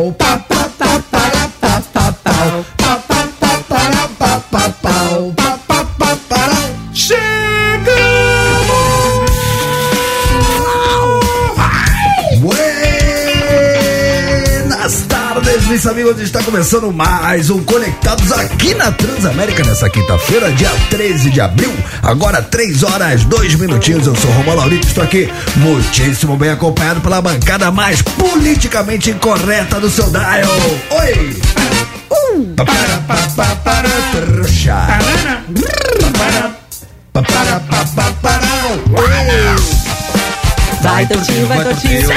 pau, pa, meus amigos. Está começando mais um Conectados aqui na Transamérica nessa quinta-feira, dia 13 de abril. Agora 3 horas, 2 minutinhos. Eu sou Romulo Laurito, estou aqui muitíssimo bem acompanhado pela bancada mais politicamente incorreta do seu dial. Oi! Para. Oi! Vai, Totinho, vai, Totinho.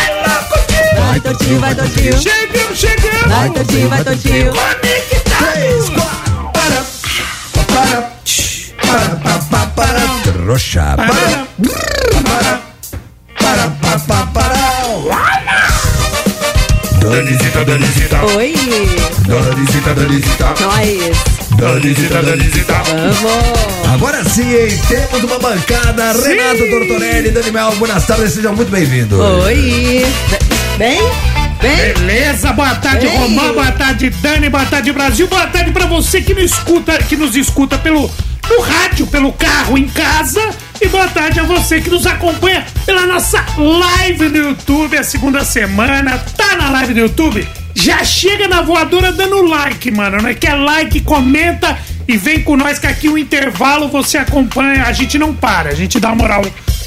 Vai, Totinho, vai, Totinho. Chegamos, chegamos! Vai, Totinho, vai, Totinho. Três, quatro, para, para, para, para, para, para, trouxa, para, para, para, para, para, para, Danisita, Danisita, Oi, Danisita, Danisita, nós. Danisita, Danisita. Vamos. Agora sim, hein? temos uma bancada. Renato Tortorelli, Dani Mel, boas tardes, sejam muito bem-vindos. Oi. Bem? Bem? Beleza, boa tarde, Ei. Romão, boa tarde, Dani, boa tarde, Brasil, boa tarde pra você que nos escuta, que nos escuta pelo no rádio, pelo carro, em casa. E boa tarde a você que nos acompanha pela nossa live no YouTube, a segunda semana. Tá na live no YouTube? Já chega na voadora dando like, mano. Não é que é like, comenta e vem com nós que aqui o intervalo você acompanha. A gente não para, a gente dá moral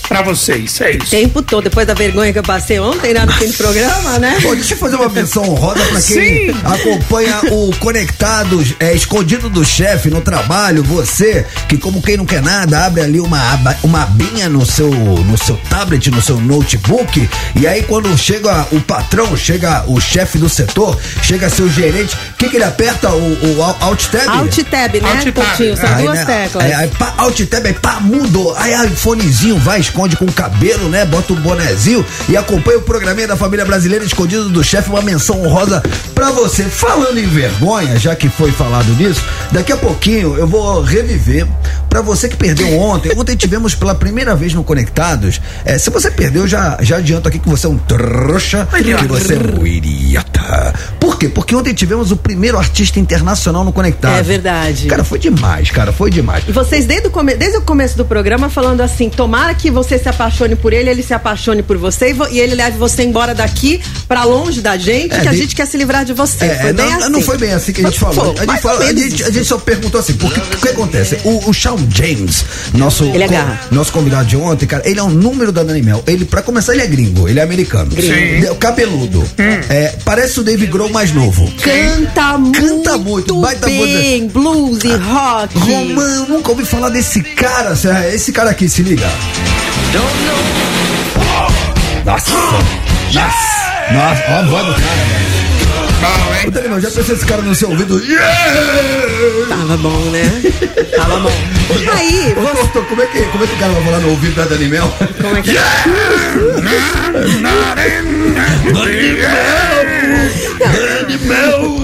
pra vocês. É isso. Tempo todo, depois da vergonha que eu passei ontem lá no fim do programa, né? Pô, deixa eu fazer uma menção honrosa pra quem Sim. acompanha o Conectados, é, escondido do chefe no trabalho. Você que, como quem não quer nada, abre ali uma, aba, uma abinha no seu, no seu tablet, no seu notebook. E aí, quando chega o patrão, chega o chefe do setor, chega seu gerente, o que, que ele aperta? O, o al- Alt Tab? Alt Tab, né, Alt Tab. São Aí, duas né, teclas. Aí, aí, pá, alt tab, aí pá, mudou. Aí iPhonezinho vai, esconde com o cabelo, né? Bota um bonezinho e acompanha o programinha da família brasileira escondido do chefe. Uma menção honrosa pra você. Falando em vergonha, já que foi falado nisso, daqui a pouquinho eu vou reviver pra você que perdeu ontem. Ontem tivemos pela primeira vez no Conectados. É, se você perdeu, já, já adianto aqui que você é um trouxa, que você é um idiota. Por quê? Porque ontem tivemos o primeiro artista internacional no Conectados. É verdade. Cara, foi demais, cara, foi demais. E vocês, desde o, come- desde o começo do programa, falando assim: tomara que você se apaixone por ele, ele se apaixone por você e, vo- e ele leve você embora daqui pra longe da gente, É, que a de- gente quer se livrar de você. É, foi bem não, assim. não foi bem assim que a gente falou. foi, A gente, mais fala- ou a gente- a gente só perguntou assim, porque o que acontece? O, o Shawn James, nosso, Ele é nosso convidado de ontem, cara, ele é um número da Dani Mel. Ele, pra começar, ele é gringo, ele é americano. Sim. De- Cabeludo. É, parece o Dave Grohl mais novo. Canta muito, Canta muito, baita bem, blues e rock. Romão, nunca ouvi falar desse cara. Esse cara aqui, se liga. Nossa. Nossa. Nossa, ó a voz do cara, velho. Ô, já pensou esse cara no seu ouvido? Yeah! Tava bom, né? Tava bom. Aí, Ô, doutor, como é, que, como é que o cara vai falar no ouvido da Dani Mel? como é que Dani Mel!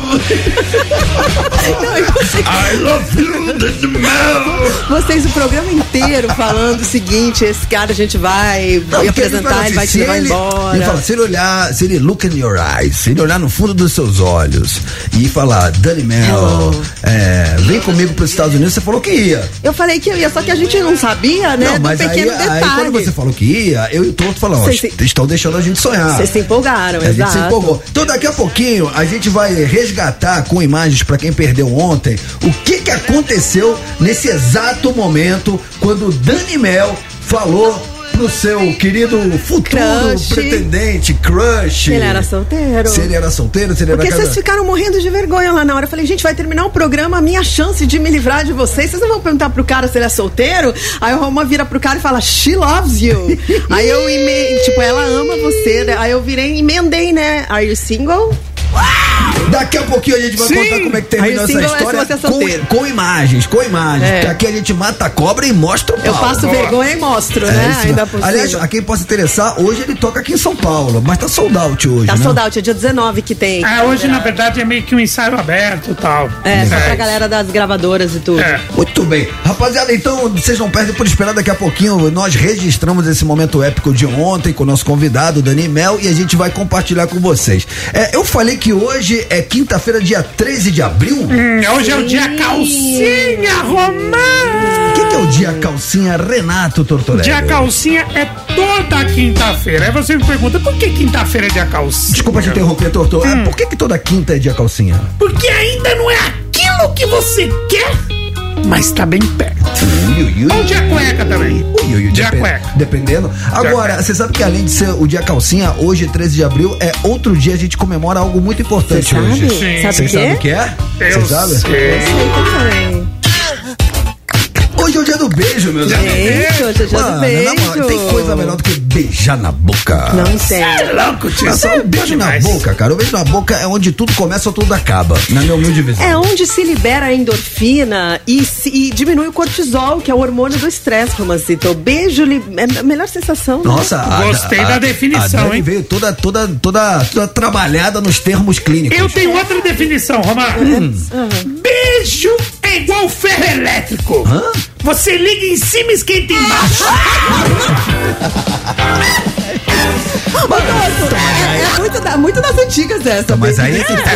Não, I love you, Dani Mel! vocês o programa inteiro falando o seguinte: esse cara a gente vai Não, vai porque apresentar, ele vai te se levar ele- embora. Ele fala, se ele olhar, se ele look in your eyes, se ele olhar no fundo dos seus olhos e falar, Dani Mel, é, vem comigo para os Estados Unidos, você falou que ia. Eu falei que eu ia, só que a gente não sabia, né? Não, do mas aí, pequeno aí detalhe. quando você falou que ia, eu e o Toto falamos, estão deixando a gente sonhar. Vocês se empolgaram, A gente exato. se empolgou. Então daqui a pouquinho a gente vai resgatar com imagens pra quem perdeu ontem o que que aconteceu nesse exato momento quando o Dani Mel falou pro seu querido futuro Crush. pretendente, crush. Se ele era solteiro. Se ele era solteiro, se ele Porque era vocês casado. ficaram morrendo de vergonha lá na hora. Eu falei, gente, vai terminar o programa, a minha chance de me livrar de vocês. Vocês não vão perguntar pro cara se ele é solteiro? Aí o Roma vira pro cara e fala, she loves you. Aí eu, eme... tipo, ela ama você. né? Aí eu virei e emendei, né? Are you single? Daqui a pouquinho a gente vai Sim. contar como é que terminou essa é história é com, com imagens, com imagens. É. Aqui a gente mata a cobra e mostra o pau. Eu passo vergonha e mostro, É né? isso, Ainda? Por Aliás, cima. a quem possa interessar, hoje ele toca aqui em São Paulo, mas tá sold out hoje, Tá né? sold out, é dia 19 que tem. Ah, hoje na verdade é meio que um ensaio aberto e tal. É, só pra galera das gravadoras e tudo. É. Muito bem. Rapaziada, então vocês não perdem por esperar daqui a pouquinho. Nós registramos esse momento épico de ontem com o nosso convidado, Dani Mel, e a gente vai compartilhar com vocês. É, eu falei que hoje é quinta-feira, dia 13 de abril? O Hum, hoje é o dia calcinha, Romã! que, que é o dia calcinha Renato Tortorelli? Dia calcinha é toda quinta-feira. Aí você me pergunta, por que quinta-feira é dia calcinha? Desculpa te interromper, Tortor. Hum. Ah, Por que, que toda quinta é dia calcinha? Porque ainda não é aquilo que você quer, mas tá bem perto. Ui, ui, ui. Ou dia cueca também. Ui, ui, ui, Dia depen- cueca. Dependendo. Agora, você sabe que além de ser o dia calcinha, hoje, 13 de abril, é outro dia a gente comemora algo muito importante Você sabe? hoje. Sim. Sabe Vocês o quê? sabem o que é? Sabem? sei. Eu sei também. Hoje é o dia do beijo, meus amigos. Beijo, hoje é dia Mano, do na beijo. moral, tem coisa melhor do que beijar na boca. Não tem. É louco, tio. Não, só o beijo na demais. boca, cara. O beijo na boca é onde tudo começa ou tudo acaba, na minha humilde visão. É onde se libera a endorfina e, se- e diminui o cortisol, que é o hormônio do estresse, Romancito. O beijo li- é a melhor sensação. né? Nossa, a- Gostei a- da a- definição, a hein? veio toda, toda, toda, toda trabalhada nos termos clínicos. Eu tenho outra definição, Romar. Hum. Beijo é igual ferro elétrico. Hã? Você liga em cima e esquenta embaixo. É, é muito, da- muito das antigas essa. Mas beijo. aí é tá.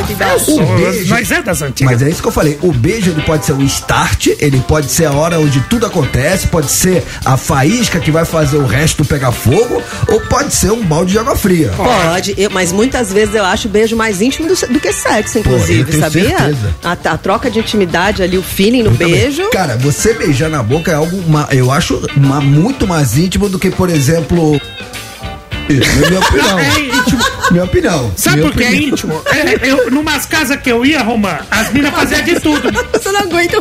Eu beijo- Nós é das antigas. Mas é isso que eu falei. O beijo ele pode ser o start, ele pode ser a hora onde tudo acontece, pode ser a faísca que vai fazer o resto pegar fogo, ou pode ser um balde de água fria. Pode, eu- mas muitas vezes eu acho o beijo mais íntimo do, do que sexo, eu inclusive, tenho sabia? certeza. A, a troca de intimidade ali, o feeling no Também. beijo. Cara, você beijar na boca é algo, eu acho, muito mais íntimo do que, por exemplo. Isso, na minha opinião. É íntimo. Minha opinião. Sabe minha por que é íntimo? É, eu, numas casas que eu ia, Romã, as minas faziam de tudo. Você não aguenta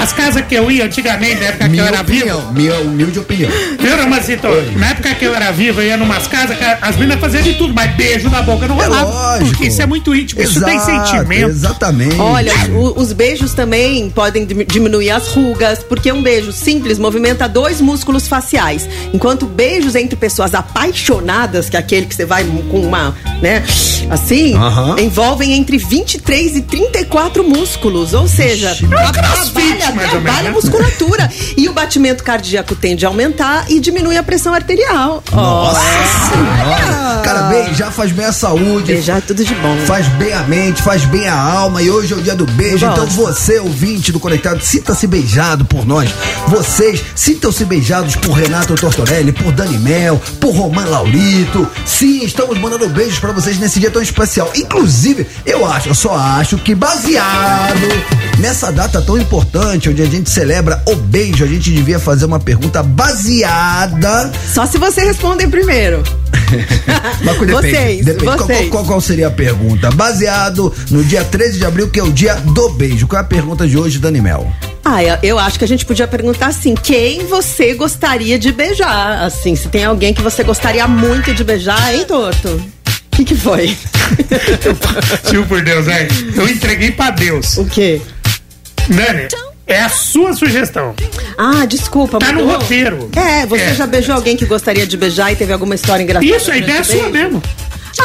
As casas que eu ia antigamente, na época que eu Minha era vivo. minha humilde opinião. Viu, Romancito? Na época que eu era vivo, eu ia numas casas que as minas faziam de tudo, mas beijo na boca não É rolava. lógico. porque isso é muito íntimo, isso tem Exato, sentimento. Exatamente. Olha, o- os beijos também podem dim- diminuir as rugas, porque um beijo simples movimenta dois músculos faciais. Enquanto beijos entre pessoas apaixonadas, que é aquele que você vai com uma, né, assim, envolvem entre 23 e 34 músculos. Ou seja, tra- É trabalha, trabalha a né? musculatura. e o batimento cardíaco tende a aumentar e diminui a pressão arterial. Nossa senhora. Cara, beijar faz bem à saúde. Beijar é tudo de bom. Faz bem a mente, faz bem a alma e hoje é o dia do beijo. Então você, ouvinte do Conectado, sinta-se beijado por nós. Vocês sintam-se beijados por Renato Tortorelli, por Dani Mel, por Roman Laurito. Sim, estamos mandando beijos pra vocês nesse dia tão especial. Inclusive, eu acho, eu só acho que baseado nessa data tão importante, onde a gente celebra o beijo, a gente devia fazer uma pergunta baseada Só se você responder primeiro. Mas depende, Vocês, depende. Qual- vocês. Qual, qual- qual seria a pergunta? Baseado no dia 13 de abril, que é o dia do beijo. Qual é a pergunta de hoje, Dani Mel? Ah, eu, acho que a gente podia perguntar assim: quem você gostaria de beijar? Assim, se tem alguém que você gostaria muito de beijar, hein, Torto? O que, que foi? Tio, por Deus, é. Eu entreguei pra Deus. o quê? Dani, é a sua sugestão. Ah, desculpa. Tá no roteiro. É, você É. já beijou alguém que gostaria de beijar e teve alguma história engraçada? Isso, a ideia é sua mesmo.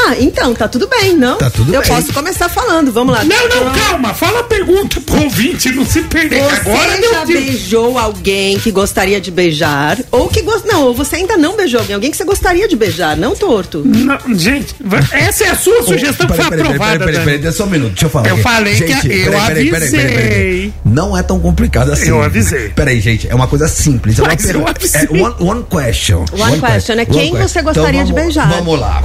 Ah, então, tá tudo bem, não? Tá tudo eu bem. posso começar falando, vamos lá. Não, não, calma. Fala a pergunta pro ouvinte, não se perder. Você Agora já beijou alguém que gostaria de beijar? Ou que gost... Não, ou você ainda não beijou alguém, alguém que você gostaria de beijar, não torto? Não, gente, essa é a sua sugestão que foi aprovada, peraí, peraí, deixa só um minuto, deixa eu falar. Eu aqui. falei que Gente, eu avisei. Não é tão complicado assim. Eu avisei. Peraí, gente, é uma coisa simples. É uma Mas eu pergunta. avisei. É one, one question. One question, é quem One você question. gostaria de vamos- beijar? Vamos lá.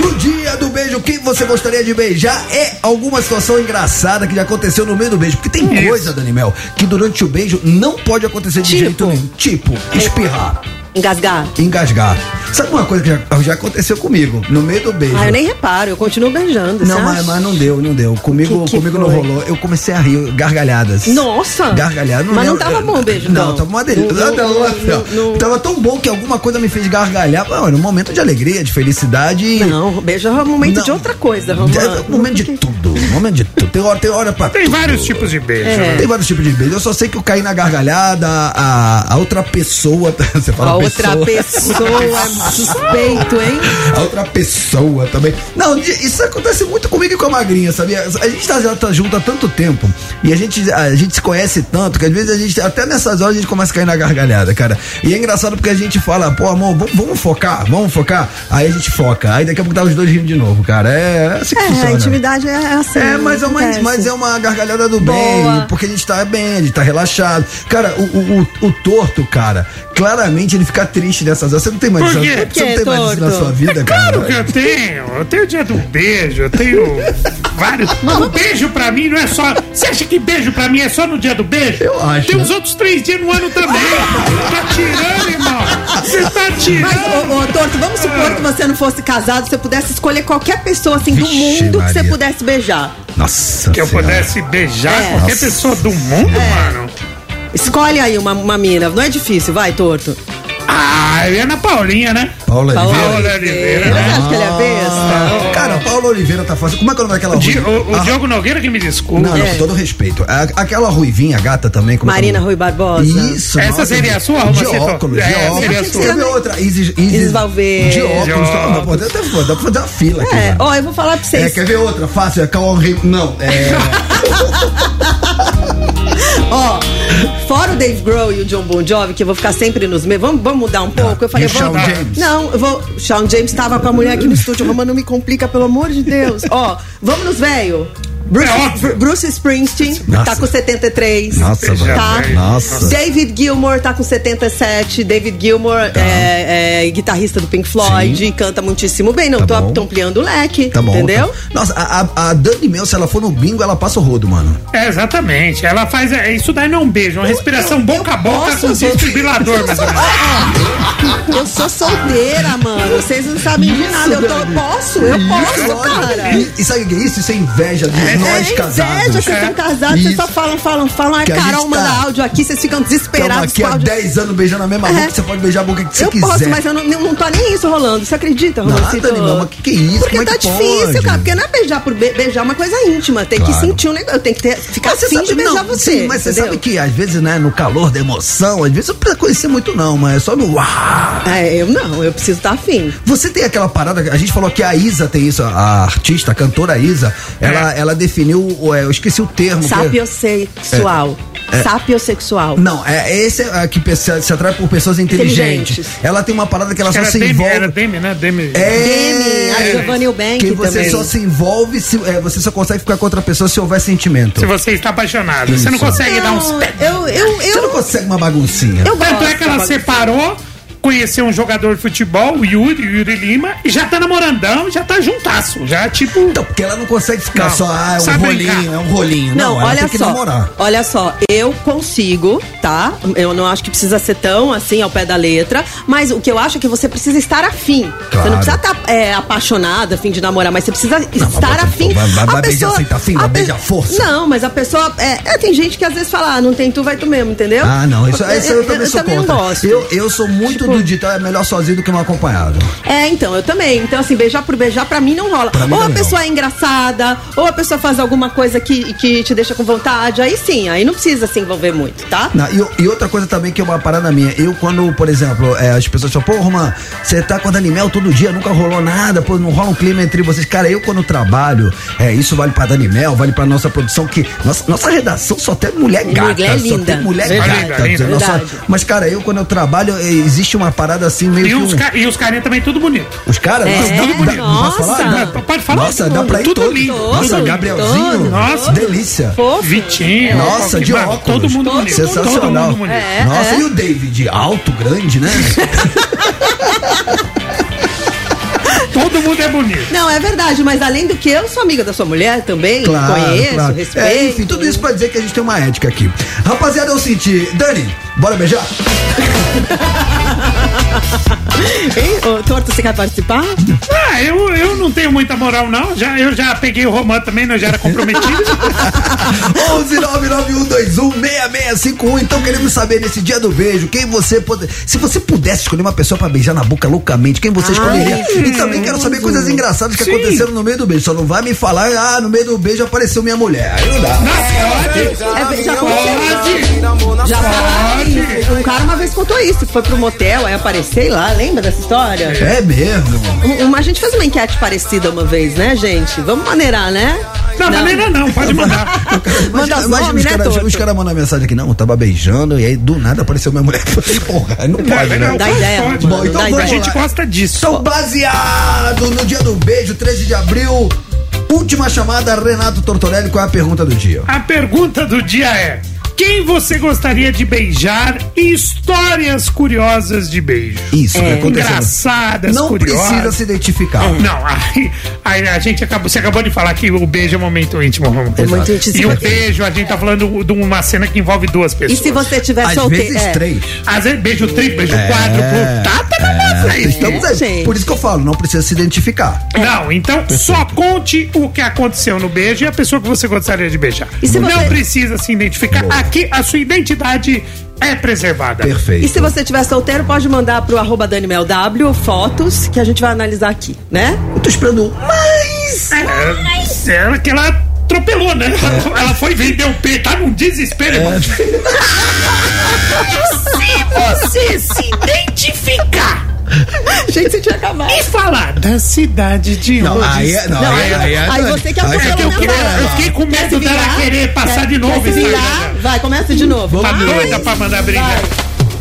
No dia do beijo, quem você gostaria de beijar é alguma situação engraçada que já aconteceu no meio do beijo. Porque tem coisa, Dani Mel, que durante o beijo não pode acontecer de Tipo? jeito nenhum. Tipo, espirrar. Engasgar? engasgar. Sabe uma coisa que já, já aconteceu comigo no meio do beijo? Ah, eu nem reparo, eu continuo beijando. Não, mas, mas não deu, não deu. Comigo, Que que comigo não rolou. Eu comecei a rir, gargalhadas. Nossa! Gargalhadas. Mas não lembro- tava bom o beijo, Não, então? tava uma delícia. Não, Não, não, não, não, não. Tava tão bom que alguma coisa me fez gargalhar. Não, era um momento de alegria, de felicidade. Não, o beijo é um momento Não. de outra coisa, Romano. É um momento de tudo. Um momento de tudo. Tem hora, tem hora pra Tem tudo. vários tipos de beijo. né? Tem vários tipos de beijo. Eu só sei que eu caí na gargalhada, a, a outra pessoa. Você fala A outra pessoa. pessoa, suspeito, hein? A outra pessoa também. Não, isso acontece muito comigo e com a magrinha, sabia? A gente tá, já tá junto há tanto tempo e a gente, a gente se conhece tanto que às vezes a gente, até nessas horas, a gente começa a cair na gargalhada, cara. E é engraçado porque a gente fala, pô, amor, vamos, vamos focar, vamos focar. Aí a gente foca. Aí daqui a pouco tá os dois rindo de novo, cara. É assim que É, funciona. a intimidade é assim. É, mas é, uma, acontece. mas é uma gargalhada do Boa. bem, porque a gente tá bem, a gente tá relaxado. Cara, o, o, o, o torto, cara, claramente ele fica triste nessas horas. Você não tem mais Por isso, quê? você não tem mais isso na sua vida, cara? Claro que eu tenho. Eu tenho o dia do beijo, eu tenho vários. O beijo pra mim não é só. Você acha que beijo pra mim é só no dia do beijo? Eu acho. Tem os outros três dias no ano também. tá tirando, irmão. Você tá Mas, tirando. ô, ô, Torto, vamos supor que você não fosse casado, você pudesse escolher qualquer pessoa assim do Vixe, mundo que você Maria. pudesse beijar. Nossa Que eu Senhora. pudesse beijar É. qualquer Nossa. pessoa do mundo, mano. Escolhe aí uma, uma mina, não é difícil, vai, Torto. Ah, eu ia na Paulinha, né? Paula Oliveira. Paula Oliveira, Você né? acha que ele é besta? Cara, Paula Oliveira tá fazendo. Como é que é o nome daquela Di- ruiva? o- o Ah, Diogo Nogueira que me desculpa. Não, não, É. com todo respeito. A- aquela ruivinha gata também. Como é que é o Marina nome? Rui Barbosa. Isso, Essa nossa, seria a sua, De Roma? óculos, É, de óculos. seria a Quer sua. ver outra? Isis, Isis, Isis Valverde. De óculos. De Então, óculos. pô, dá, até- dá pra fazer uma fila aqui. É, ó, eu vou falar pra É, vocês. quer ver outra? Fácil, é Cauã Rei. Não, é. Ó, fora o Dave Grohl e o John Bon Jovi, que eu vou ficar sempre nos meus. Vamos, vamos mudar um pouco? Eu falei, E o vamos. James? Não, eu vou. Shawn James tava com a mulher aqui no estúdio. Roma, não me complica, pelo amor de Deus. Ó, vamos nos velho. Bruce, É Bruce Springsteen Nossa. tá com 73. Nossa, Tá? Nossa. David Gilmour tá com 77. David Gilmour é, é guitarrista do Pink Floyd, Sim. canta muitíssimo bem. Não, Tá tô, bom. tô ampliando o leque. Tá bom. Entendeu? tá. Nossa, a, a, Dani Mel, se ela for no bingo, ela passa o rodo, mano. É, exatamente. Ela faz. é, Isso daí não é um beijo, é uma respiração boca a boca posso, com eu desfibrilador, menos. Eu sou solteira, mano. Vocês não sabem de nada. Eu tô, posso, eu posso, cara. E, e sabe o que é isso? Isso é inveja de É, nós é casados. inveja, vocês É. estão casados, vocês só falam, falam, falam. Que a Carol gente manda tá- áudio aqui, vocês ficam Estamos desesperados aqui com há áudio. 10 anos beijando a mesma É. boca, você pode beijar a boca que você Eu quiser. posso, mas eu não, não tô nem isso rolando. Você acredita, Nada, Romancito? Dani, mas que que é isso? Porque Como é tá que difícil, cara. Porque não é beijar por be- beijar é uma coisa íntima. Tem que Claro. sentir um negócio. Tem que ter, ficar Mas você afim de beijar não, você. Sim, mas você entendeu? sabe que às vezes, né, no calor da emoção, às vezes não precisa conhecer muito, não, mas é só no uau. É, eu não, eu preciso estar afim. Você tem aquela parada, a gente falou que a Isa tem isso, a artista, a cantora Isa, ela, ela definiu, é, eu esqueci o termo. que- Sapiosexual. É. Sapiosexual. Não, é esse é a que se se atrai por pessoas inteligentes. Inteligentes. Ela tem uma parada que ela Acho só que se Demi, envolve. era Demi, né? Demi. É, Demi, a Giovanni Eubank que você também. só se envolve, se, é, você só consegue ficar com outra pessoa se houver sentimento. Se você está apaixonado, você não Isso. consegue dar uns Não, pés. eu, eu, Você não eu, consegue uma baguncinha. eu Tanto é que ela separou, conheceu um jogador de futebol, o Yuri, o Yuri Lima, e já tá namorandão, já tá juntaço. Já, tipo. Então, porque ela não consegue ficar Não, só, ah, é um sabe rolinho, brincar. é um rolinho. Não, Não, ela olha só. namorar. Olha só, eu consigo, tá? Eu não acho que precisa ser tão assim ao pé da letra, mas o que eu acho é que você precisa estar afim. Você Claro. não precisa estar é, apaixonada, afim de namorar, mas você precisa estar mas afim. vai- vai- A vai beijar sem tá afim, vai força. Não, mas a pessoa. É, é, tem gente que às vezes fala, ah, não tem tu, vai tu mesmo, entendeu? Ah, não, isso, isso eu, também sou também contra. não gosto. Eu, eu sou muito do ditado, é melhor sozinho do que mal acompanhado. É, então, eu também. Então, assim, beijar por beijar, pra mim não rola. Pra ou a pessoa é engraçada, ou a pessoa faz alguma coisa que, que te deixa com vontade, aí sim, aí não precisa se envolver muito, tá? Não, e, e outra coisa também que é uma parada minha, eu quando, por exemplo, é, as pessoas falam, pô, Romã, você tá com a Dani Mel todo dia, nunca rolou nada, pô, não rola um clima entre vocês. Cara, eu quando trabalho, é, isso vale pra Dani Mel, vale pra nossa produção, que nossa, nossa redação só tem mulher gata. Mulher Só linda. tem mulher Verdade, gata. linda, Nossa- mas, cara, eu quando eu trabalho, é, existe uma parada assim, meio E que. os, um- ca- e os carinha também tudo bonito. Os caras, É, nossa, dá- dá- nossa. posso falar? Não, pode falar. Nossa, dá pra ir Tudo todo. lindo. Nossa, Gabrielzinho, todo, nossa, delícia. Fofo. Vitinho. Nossa, de óculos. Todo mundo bonito. Sensacional. Todo mundo bonito. É, Nossa, é. e o David? Alto, grande, né? Todo mundo é bonito. Não, é verdade, mas além do que eu sou amiga da sua mulher também, conheço, respeito. É, enfim, tudo isso pra dizer que a gente tem uma ética aqui. Rapaziada, eu senti. Dani, bora beijar? Hein? Ô, Torto, você quer participar? Ah, eu, eu não tenho muita moral, não. Já, eu já peguei o Romã também, não já era comprometido. 11991216651. Então queremos saber nesse dia do beijo, quem você pode, se você pudesse escolher uma pessoa pra beijar na boca loucamente, quem você escolheria? E também quero saber coisas engraçadas que Sim. aconteceram no meio do beijo. Só não vai me falar, ah, no meio do beijo apareceu minha mulher. Aí não dá. Nossa, É, já pode. Já Pode. Isso. Um cara uma vez contou isso, foi pro motel, aí aparecei lá, lembra dessa história? É mesmo. Um- Uma, a gente fez uma enquete parecida uma vez, né, gente? Vamos maneirar, né? Não, maneira não, pode mandar. Manda os nomes, os né, caras Toto? os caras mandam mensagem aqui, não, eu tava beijando e aí do nada apareceu minha mulher. Porra, aí não pode, né? Não, Dá ideia, pode. mano, Bom, então vamos A gente gosta disso. Então, baseado no dia do beijo, 13 de abril, última chamada, Renato Tortorelli, qual é a pergunta do dia? A pergunta do dia é: quem você gostaria de beijar? E histórias curiosas de beijo. Isso, o que aconteceu? Engraçadas, Não curiosas. precisa se identificar. Não, aí, aí a gente acabou. Você acabou de falar que o beijo é um momento íntimo. É muito íntimo. E o beijo, a gente tá falando de uma cena que envolve duas E pessoas. se você tiver Às solteiro? vezes três. Às vezes beijo triplo, beijo É, quádruplo. Tá, tá na massa aí. Estamos aí. gente. Por isso que eu falo, não precisa se identificar. Não, então só conte o que aconteceu no beijo e a pessoa que você gostaria de beijar. E se Não você- precisa se identificar. Boa. Aqui a sua identidade é preservada. Perfeito. E se você tiver solteiro, pode mandar pro arroba DanimelW fotos que a gente vai analisar aqui, né? Eu tô esperando mais. É, ela que ela atropelou, né? Ela, ela foi vender o P, tá num desespero. irmão. Se você se identificar Gente, você tinha acabado. e falar da cidade de Não, onde aí é- não, está- aí- aí é- Aí você quer Aí fazer é que eu mensagem. eu fiquei com Quer medo se dela querer passar Quer- de novo Quer aí, né? Vai, começa de novo. Tá Vai. doida pra mandar.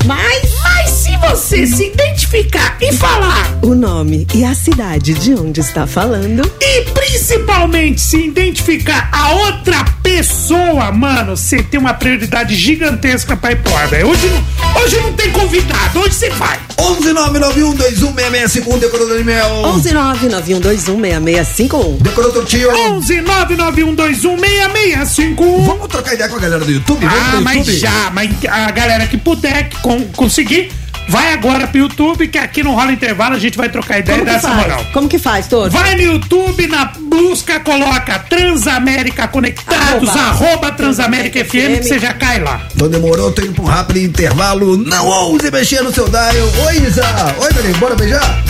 Mas Mas se você se identificar e falar o nome e a cidade de onde está falando. E principalmente se identificar a outra pessoa, mano, você tem uma prioridade gigantesca pra ir pro ar, velho. Hoje, não- hoje não tem convidado, hoje você vai. 11991216651, decorou do Animel. 11991216651. Decorou do tio. 11 991216651. Vamos trocar ideia com a galera do YouTube? Vamos Ah, mas YouTube? já, mas a galera que puder que con- conseguir, vai agora pro YouTube, que aqui não rola intervalo, a gente vai trocar ideia Como que dessa faz? moral. Como que faz, Toro? Vai no YouTube, na busca, coloca Transamérica Conectados, Arroba. arroba, Transamérica FM, que você já cai lá. Então demorou, tô indo pra um rápido intervalo. Não ouse mexer no seu dial. Oi, Isa. Oi, Dani, bora beijar?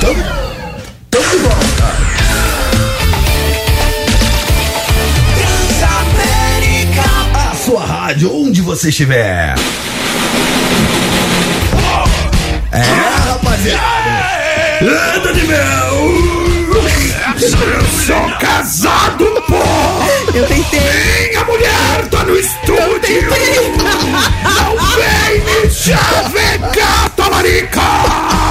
Tamo, tamo de volta. A sua rádio, onde você estiver. É, rapaziada. É, Dani Mel. Eu sou casado, pô! Eu tentei. Minha mulher tá no estúdio! Não vem me chavecar, talarica!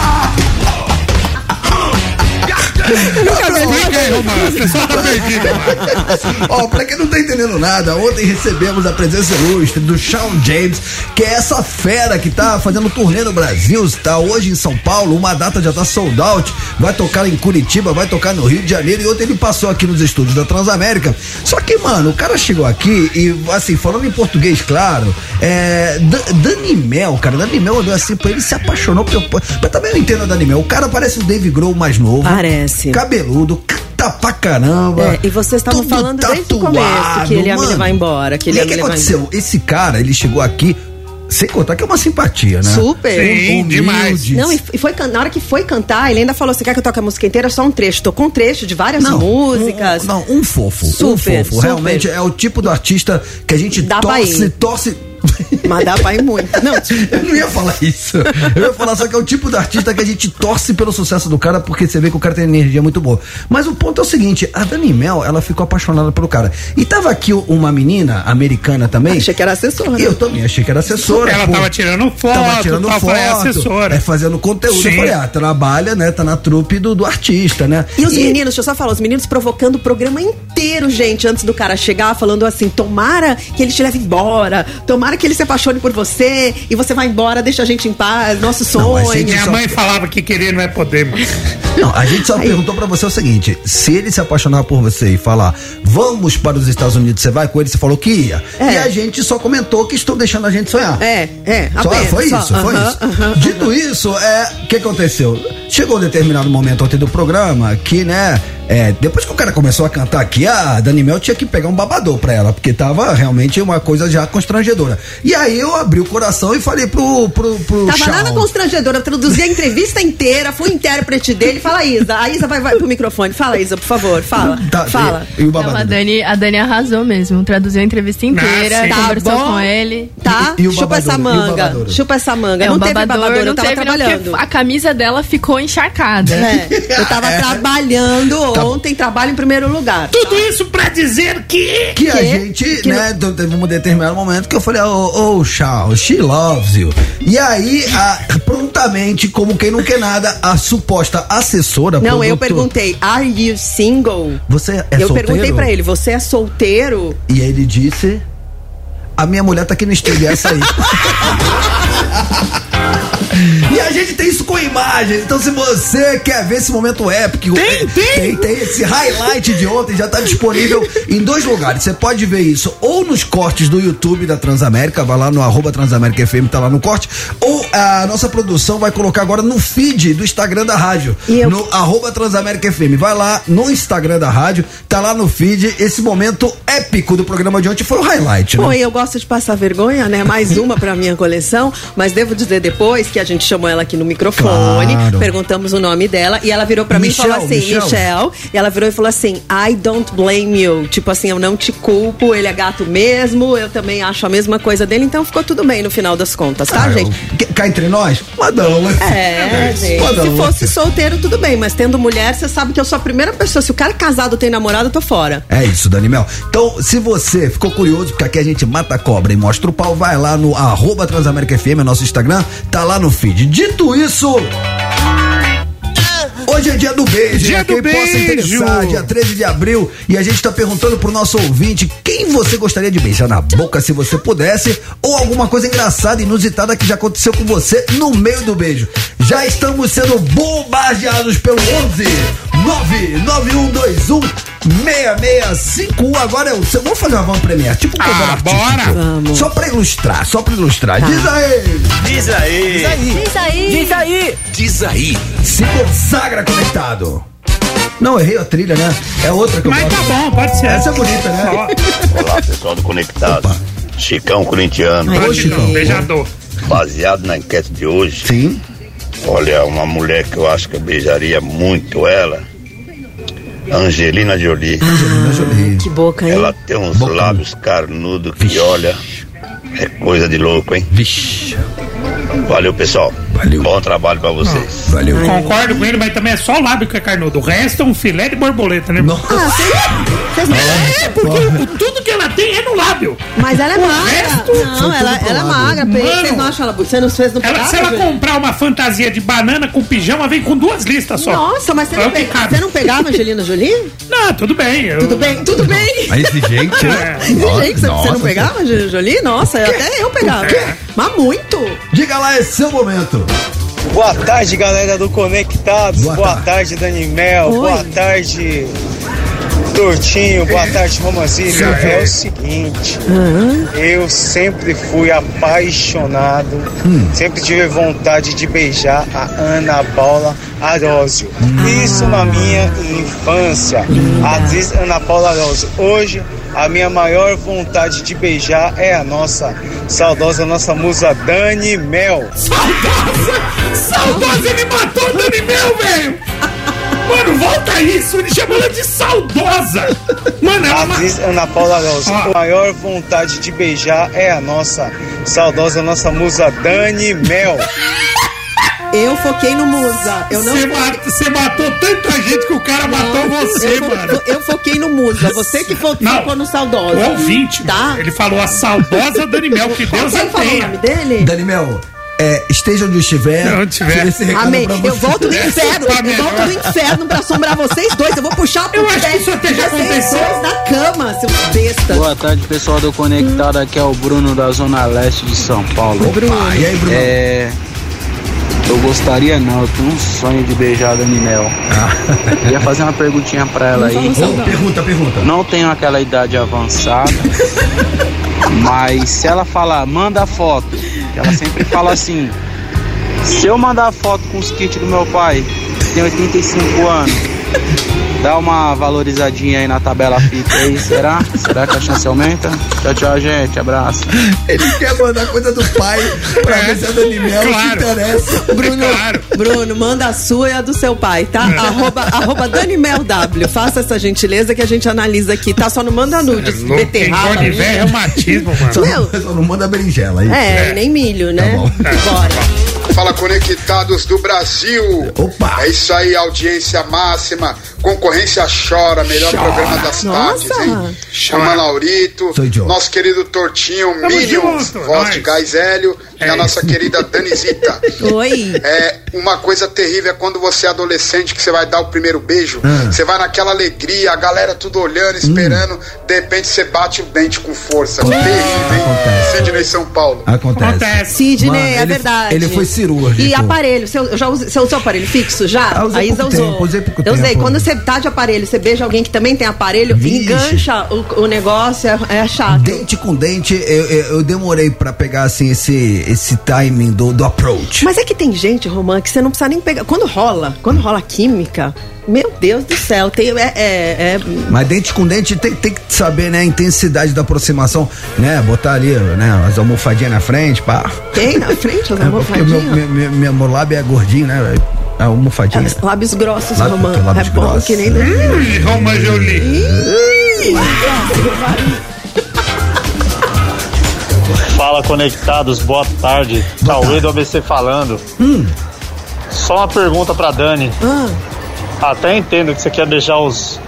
Explica aí, Romano, a pessoa tá perdida, mano. Ó, pra quem não tá entendendo nada, ontem recebemos a presença ilustre do Shawn James, que é essa fera que tá fazendo turnê no Brasil, está hoje em São Paulo, uma data já tá sold out, vai tocar em Curitiba, vai tocar no Rio de Janeiro e ontem ele passou aqui nos estúdios da Transamérica. Só que, mano, o cara chegou aqui e, assim, falando em português, claro, é. Da- Dani Mel, cara, Dani Mel olhou assim pra ele se apaixonou. Pelo, mas também eu entendo a Dani Mel, o cara parece o Dave Grohl mais novo. Parece. Cabeludo, canta pra caramba. É, e vocês estavam falando desde o começo que ele ia me mano. levar embora, que ele e ia aí, me o que levar aconteceu? Esse cara, ele chegou aqui, sem contar que é uma simpatia, né? Super. Sim, Humilde. demais. Não, e foi, na hora que foi cantar, ele ainda falou: você quer que eu toque a música inteira? Só um trecho. Tocou um trecho de várias Não, músicas. Um, não, um fofo. um Super, fofo. super. Realmente é o tipo do artista que a gente Dá pra torce, torce. Mas dá pra ir muito. Não, Eu não ia falar isso. Eu ia falar só que é o tipo de artista que a gente torce pelo sucesso do cara, porque você vê que o cara tem energia muito boa. Mas o ponto é o seguinte: a Dani Mel, ela ficou apaixonada pelo cara. E tava aqui uma menina americana também. achei que era assessora. Eu também achei que era assessora. Ela pô. tava tirando foto, Tava tirando foto, falei, é assessora. é fazendo conteúdo. Eu Sim. falei, ah, trabalha, né? Tá na trupe do, do artista, né? E os meninos, deixa eu só falar, os meninos provocando o programa inteiro, gente, antes do cara chegar, falando assim: tomara que ele te leve embora, tomara que ele se apaixone por você e você vai embora, deixa a gente em paz, nosso Não, a sonho. gente- Minha só- mãe falava que querer não é poder, mano. Não, a gente só Aí. perguntou pra você o seguinte: se ele se apaixonar por você e falar, vamos para os Estados Unidos, você vai com ele? Você falou que ia. É. E a gente só comentou que estou deixando a gente sonhar. É, é. Só, foi só, isso, uh -huh, foi isso. Uh -huh, Dito uh -huh. isso, é, o que aconteceu? Chegou um determinado momento ontem do programa que, né, é, depois que o cara começou a cantar aqui, a Dani Mel tinha que pegar um babador pra ela, porque tava realmente uma coisa já constrangedora. E aí eu abri o coração e falei pro. pro, pro tava nada constrangedora, traduzi a entrevista inteira, fui intérprete dele. Fala, Isa. A Isa vai, vai pro microfone. Fala, Isa, por favor, fala. Tá, fala. E, e o babador? Não, a, Dani, a Dani arrasou mesmo, traduziu a entrevista inteira, ah, conversou tá com ele. Tá? E, e Chupa essa manga. Chupa essa manga. É, não teve babador, eu tava teve, trabalhando. Não, a camisa dela ficou encharcada. É, eu tava é. trabalhando tá. ontem, trabalho em primeiro lugar. Tudo isso pra dizer que. Que a gente, que né, não... teve um determinado momento que eu falei, oh, oh, Charles, she loves you. E aí, a, prontamente, como quem não quer nada, a suposta assessora. Não, produto... eu perguntei, are you single? Você é eu solteiro? Eu perguntei pra ele, você é solteiro? E ele disse, a minha mulher tá aqui no estúdio, essa aí. E a gente tem isso com imagens. Então, se você quer ver esse momento épico, tem, é, tem. tem, tem esse highlight de ontem, já tá disponível em dois lugares. Você pode ver isso ou nos cortes do YouTube da Transamérica, vai lá no arroba Transamérica FM, tá lá no corte, ou a nossa produção vai colocar agora no feed do Instagram da rádio, eu... no arroba Transamérica FM. Vai lá no Instagram da rádio, tá lá no feed. Esse momento épico do programa de ontem foi o highlight, né? Foi, eu gosto de passar vergonha, né? Mais uma pra minha coleção, mas devo dizer depois que a gente chamou ela aqui no microfone, claro. perguntamos o nome dela e ela virou pra mim e falou assim, Michelle. Michelle, e ela virou e falou assim, I don't blame you, tipo assim, eu não te culpo, ele é gato mesmo, eu também acho a mesma coisa dele, então ficou tudo bem no final das contas, tá, ah, gente? Cá entre nós, madão, né? É, gente, madão, se fosse solteiro, tudo bem, mas tendo mulher, você sabe que eu sou a primeira pessoa, se o cara casado tem namorado, eu tô fora. É isso, Dani Mel. Então, se você ficou curioso, porque aqui a gente mata a cobra e mostra o pau, vai lá no arroba Transamérica FM, é nosso Instagram, tá lá no feed. Dito isso. Hoje é dia do beijo, dia né? do Quem beijo. possa interessar, dia 13 de abril. E a gente tá perguntando pro nosso ouvinte quem você gostaria de beijar na boca se você pudesse, ou alguma coisa engraçada, inusitada que já aconteceu com você no meio do beijo. Já estamos sendo bombardeados pelo 11 99121 6651. Agora eu, eu vou fazer uma van premiere, tipo um ah, bora! Vamos. Só pra ilustrar, só pra ilustrar. Tá. Diz aí! Diz aí! Diz aí! Diz aí! Diz aí! Diz aí! Se consagra conectado! Não, errei a trilha, né? É outra que eu Mas tá bom, pode ser. Essa é bonita, né? Olá, pessoal do Conectado. Opa. Chicão Corintiano. Oi, Chicão. Beijador. Baseado na enquete de hoje. Sim. Olha, uma mulher que eu acho que eu beijaria muito ela Angelina Jolie. Angelina Jolie. Que boca, hein? Ela tem uns boca. lábios carnudos que, olha, é coisa de louco, hein? Vixe. Valeu, pessoal. Valeu. Bom trabalho pra vocês. Valeu. Concordo com ele, mas também é só o lábio que é carnudo. O resto é um filé de borboleta, né? Nossa. Ah, vocês não... É, porque tudo que ela tem é no lábio. Mas ela é magra. Resto, não, ela, ela é magra. Mano, vocês não acham ela Você não fez no ela, Se ela comprar uma fantasia de banana com pijama, vem com duas listas só. Nossa, mas você, não, pe... você não pegava a Angelina Jolie? Não, tudo bem. Eu... Tudo bem, tudo bem. A exigente, né? É. Exigente, você, você não pegava a Angelina Jolie? Nossa, até eu pegava. É. Mas muito. Diga lá, é seu momento. Boa tarde, galera do Conectados. Boa, Boa tarde. tarde, Dani Mel. Oi. Boa tarde, Tortinho. Boa tarde, Romanzinho. É o seguinte, uhum. eu sempre fui apaixonado, hum. sempre tive vontade de beijar a Ana Paula Arósio. Hum. Isso na minha infância. A atriz Ana Paula Arósio. Hoje a minha maior vontade de beijar é a nossa saudosa, nossa musa Dani Mel. Saudosa! Saudosa, ele matou a Dani Mel, velho! Mano, volta isso! Ele chamou ela de saudosa! Mano, ela. Atriz Ana Paula Rosa. Ah. A maior vontade de beijar é a nossa saudosa, nossa musa Dani Mel. Eu foquei no Musa. Eu não. Você matou tanta gente que o cara não, matou você, eu mano. Eu foquei no Musa. Você que focou não, no saudosa. O ouvinte. Tá? Ele falou a saudosa Danimel. Que Deus a tenha. o nome dele? Danimel. É, esteja onde estiver. Onde estiver. Amém. Eu volto do inferno. Eu volto do inferno pra assombrar vocês dois. Eu vou puxar o Eu acho que isso até já aconteceu. na cama, seu besta. Boa tarde, pessoal do Conectado. Aqui é o Bruno da Zona Leste de São Paulo. Opa, e aí, Bruno? É Eu gostaria não, eu tenho um sonho de beijar a Dani Mel. Ah. Ia fazer uma perguntinha pra ela aí. Oh, pergunta, pergunta. Não tenho aquela idade avançada, mas se ela falar, manda foto, ela sempre fala assim, se eu mandar foto com os kits do meu pai, que tem 85 anos, Dá uma valorizadinha aí na tabela FIP aí, será? Será que a chance aumenta? Tchau, tchau, gente. Abraço. Ele quer mandar coisa do pai pra ver se a Dani Mel claro. interessa. Bruno, claro. Bruno, manda a sua e a do seu pai, tá? Arroba, arroba Danimel W. Faça essa gentileza que a gente analisa aqui, tá? Só não manda nudes. É, beterraba. Quem é reumatismo, mano. Só, Meu, só não manda berinjela aí. É, é, nem milho, né? Tá bom. Bora. Fala conectados do Brasil. Opa! É isso aí, audiência máxima. Concorrência chora, melhor chora. programa das Nossa. tardes, hein? Chama Laurito, nosso querido Tortinho, Minions, voz de Gás Hélio é. e a nossa querida Danizita. Oi. É uma coisa terrível é quando você é adolescente que você vai dar o primeiro beijo, ah. você vai naquela alegria, a galera tudo olhando, esperando, hum. de repente você bate o dente com força. Terrível, hein? Sidney São Paulo. Acontece. Acontece. Sidney, Mano, é ele, verdade. Ele foi cirúrgico. E aparelho, você, já usou, você usou aparelho fixo? Já? Ah, a Isa usou. Tempo, usei pouco eu usei. Quando você tá de aparelho, você beija alguém que também tem aparelho, Vixe. engancha o, o negócio, é, é, chato. Dente com dente, eu, eu, demorei pra pegar assim esse, esse timing do, do approach. Mas é que tem gente, Romã, que você não precisa nem pegar. Quando rola, quando rola química, meu Deus do céu, tem, é, é, é... Mas dente com dente tem, tem, que saber, né, a intensidade da aproximação, né? Botar ali, né, as almofadinhas na frente, pá. Tem na frente as almofadinhas? É, meu, meu, meu, meu lábio é gordinho, né? A almofadinha. É, lábios grossos, Lábio, Romã. Lábios é bom grossos. que nem... Ih, Romã Jolie. Fala conectados, boa tarde. Cauê do ABC falando. Hum. Só uma pergunta pra Dani. Ah. Até entendo que você quer deixar os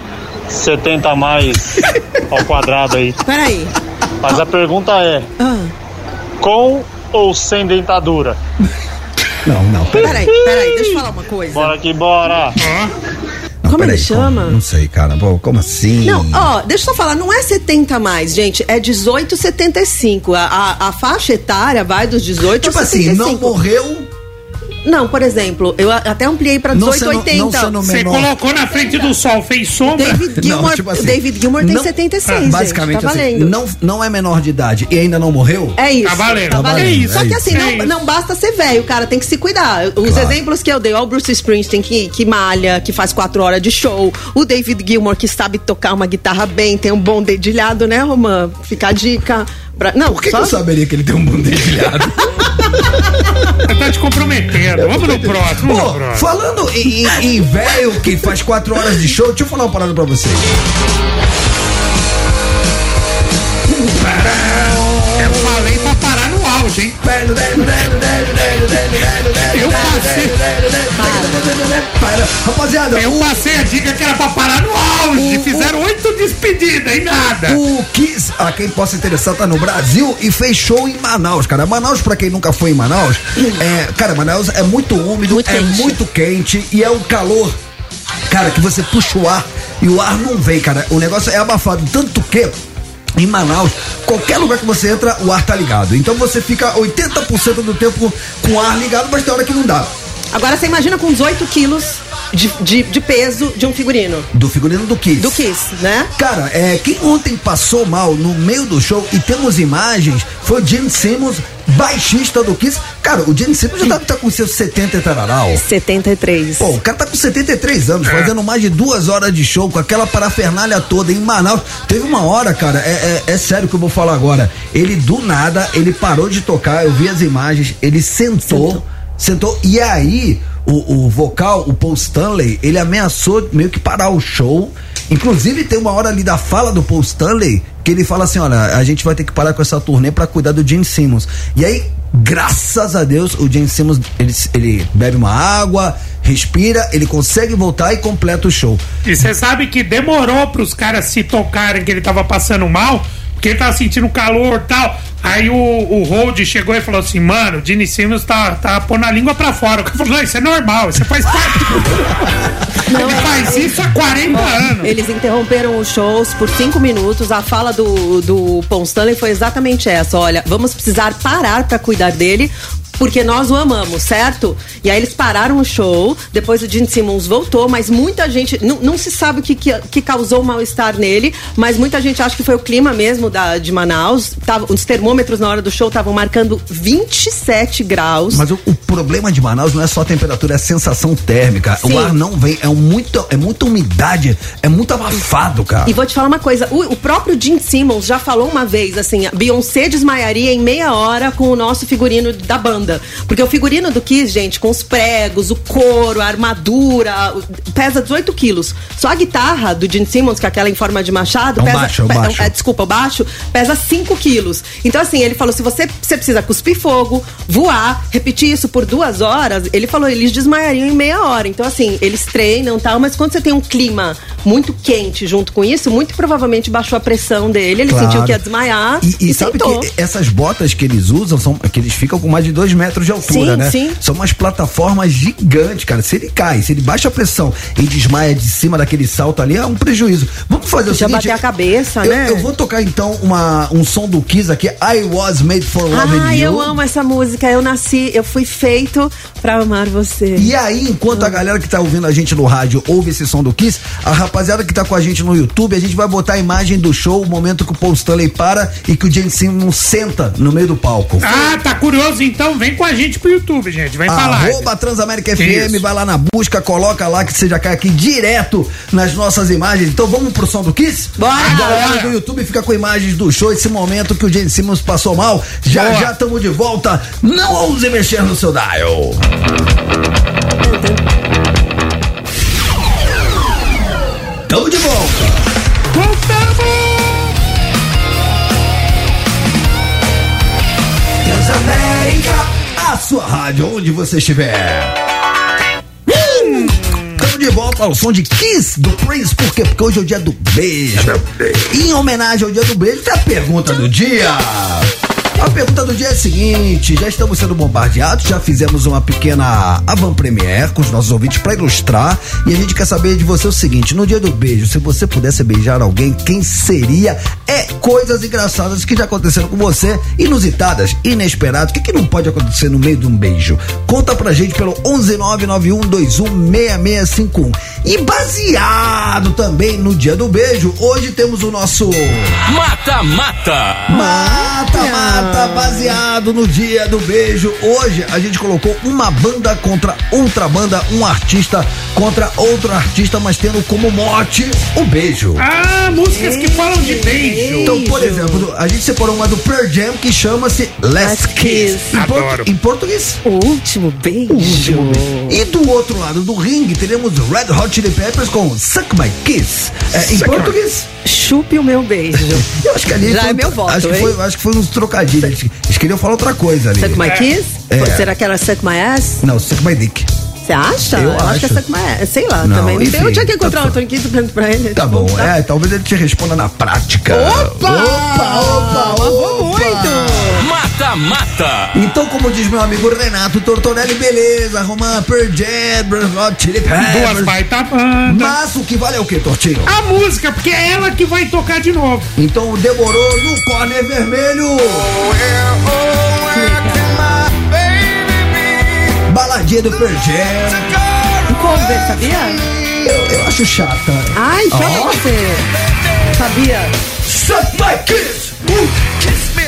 70 a mais ao quadrado aí. Peraí. Mas a pergunta é: ah. com ou sem dentadura? Não, não. Peraí, peraí, deixa eu falar uma coisa. Bora que bora. Não, como ele chama? Como? Não sei, cara. Pô, como assim? Não, ó, deixa eu só falar, não é 70 mais, gente, é 18, 75. A, a, a faixa etária vai dos 18 tipo aos 75. Tipo assim, não morreu não, por exemplo, eu até ampliei pra 1880. Você colocou na frente do sol, fez sombra? David Gilmour, não, tipo assim, David Gilmour tem não, 76, ah, Basicamente, gente, tá assim, não, não é menor de idade e ainda não morreu? É isso. Tá valendo. Tá valendo. É isso. Só que assim, é não, não basta ser velho, cara, tem que se cuidar. Os claro. exemplos que eu dei, ó, o Bruce Springsteen que, que malha, que faz quatro horas de show, o David Gilmour que sabe tocar uma guitarra bem, tem um bom dedilhado, né, Romã? Fica a dica. Pra... Não, Por que, só... que eu saberia que ele tem um bom dedilhado? tá te comprometendo. Vamos no próximo. Pô, no próximo. falando em, em velho que faz quatro horas de show, deixa eu falar uma parada pra vocês. Auge, hein? Eu passei. Rapaziada, eu passei a dica que era pra parar no auge. Fizeram oito despedidas e nada. O Kiss, a quem possa interessar, tá no Brasil e fez show em Manaus, cara. Manaus, pra quem nunca foi em Manaus, é, cara, Manaus é muito úmido, muito é quente. muito quente e é um calor cara, que você puxa o ar e o ar não vem, cara. O negócio é abafado. Tanto que em Manaus, qualquer lugar que você entra, o ar tá ligado. Então você fica 80% do tempo com o ar ligado, mas tem hora que não dá. Agora você imagina com 18 quilos de, de, de, peso de um figurino. Do figurino do Kiss. Do Kiss, né? Cara, é, quem ontem passou mal no meio do show e temos imagens foi o Gene Simmons, baixista do Kiss. Cara, o Gene Simmons já tá, tá com seus 70 e tararal. 73. Pô, o cara tá com 73 anos, fazendo mais de duas horas de show, com aquela parafernália toda em Manaus. Teve uma hora, cara, é, é, é sério que eu vou falar agora. Ele do nada, ele parou de tocar, eu vi as imagens, ele sentou. sentou sentou. E aí, o, o vocal, o Paul Stanley, ele ameaçou meio que parar o show. Inclusive, tem uma hora ali da fala do Paul Stanley que ele fala assim: olha, a gente vai ter que parar com essa turnê para cuidar do Gene Simmons. E aí, graças a Deus, o Gene Simmons ele, ele bebe uma água, respira, ele consegue voltar e completa o show. E você sabe que demorou para os caras se tocarem que ele tava passando mal, porque tava sentindo calor e tal. Aí o, o Hold chegou e falou assim, mano, o Gene Simmons tá, tá pondo a língua pra fora. Eu falei, não, isso é normal, isso faz parte. Não, Ele é, faz isso há 40 anos. Eles interromperam os shows por cinco minutos. A fala do, do Paul Stanley foi exatamente essa: olha, vamos precisar parar pra cuidar dele porque nós o amamos, certo? E aí eles pararam o show, depois o Gene Simmons voltou, mas muita gente. Não, não se sabe o que, que, que causou mal-estar nele, mas muita gente acha que foi o clima mesmo da, de Manaus. Tava, os termômetros na hora do show estavam marcando 27 graus. Mas o, o, problema de Manaus não é só a temperatura, é a sensação térmica. Sim. O ar não vem, é, um muito, é muita umidade, é muito abafado, cara. E vou te falar uma coisa: o, o próprio Gene Simmons já falou uma vez assim: Beyoncé desmaiaria em meia hora com o nosso figurino da banda. Porque o figurino do Kiss, gente, com os pregos, o couro, a armadura, pesa 18 quilos. Só a guitarra do Gene Simmons, que é aquela em forma de machado, é pesa. Baixo, é baixo. É, desculpa, o baixo, pesa 5 quilos. Então, assim, ele falou: se você, você precisa cuspir fogo, voar, repetir isso por duas horas, ele falou, eles desmaiariam em meia hora. Então, assim, eles treinam e tal, mas quando você tem um clima muito quente junto com isso, muito provavelmente baixou a pressão dele, ele claro. sentiu que ia desmaiar. E, e, e sabe que essas botas que eles usam são que eles ficam com mais de dois metros de altura, sim, né? Sim. São umas plataformas gigantes, cara. Se ele cai, se ele baixa a pressão e desmaia de cima daquele salto ali, é um prejuízo. Vamos fazer o Já seguinte. bater a cabeça, eu, né? Eu vou tocar então uma, um som do Kiss aqui, I Was Made for Love ah, You. eu amo essa música. Eu nasci, eu fui feito pra amar você. E aí, enquanto a galera que tá ouvindo a gente no rádio ouve esse som do Kiss, a rapaziada que tá com a gente no YouTube, a gente vai botar a imagem do show, o momento que o Paul Stanley para e que o James Simmons senta no meio do palco. Ah, tá curioso? Então vem com a gente pro YouTube, gente. Vem pra lá. Arroba Transamérica FM, vai lá na busca, coloca lá que você já cai aqui direto nas nossas imagens. Então vamos pro som do Kiss? Bora! Galera do YouTube fica com imagens do show, esse momento que o James Simmons passou mal. Já Boa. já estamos de volta. Não ouse mexer no seu dial. Tamo de volta. Voltamos! Transamérica, a sua rádio, onde você estiver. Hum, tamo de volta ao som de Kiss do Prince, por quê? Porque hoje é o dia do beijo. E em homenagem ao dia do beijo, tem a pergunta do dia. A pergunta do dia é a seguinte: já estamos sendo bombardeados, já fizemos uma pequena avant-premiere com os nossos ouvintes para ilustrar e a gente quer saber de você o seguinte: no dia do beijo, se você pudesse beijar alguém, quem seria? É coisas engraçadas que já aconteceram com você, inusitadas, inesperadas. O que, que não pode acontecer no meio de um beijo? Conta pra gente pelo 11991216651. E baseado também no dia do beijo, hoje temos o nosso Mata Mata. Mata tá baseado no dia do beijo. Hoje a gente colocou uma banda contra outra banda, um artista contra outro artista, mas tendo como mote o beijo. Ah, músicas que falam de beijo. Então, por exemplo, a gente separou uma do Pearl Jam que chama-se Last Kiss. Em, Adoro. em português. O último beijo. O último beijo. E do outro lado do ringue teremos Red Hot Chili Peppers com Suck My Kiss. É, em português. Chupe o meu beijo. Eu acho que ali Já foi, é meu voto, acho que, foi, acho que foi uns trocadilhos. Eles, eles queriam falar outra coisa ali. Suck my kiss? É. Será que era suck my ass? Não, Suck My Dick. Você acha? Eu acho. que é acho. suck my. Sei lá, Não, também. Não enfim. Eu tinha que encontrar tá o Tony Kiss pra ele. Tá bom, é, talvez ele te responda na prática. Opa! Opa, opa, Vou opa! muito! Mata Mata. Então, como diz meu amigo Renato Tortorelli, beleza, Roman Hot Chili Duas Peppers. baita banda. Mas o que vale é o que, Tortinho? A música, porque é ela que vai tocar de novo. Então demorou no corner vermelho. Baladinha do Pearl Jam. Um cover, sabia? Eu, eu acho chata. Ai, só Ó. você. Sabia? Suck my kiss!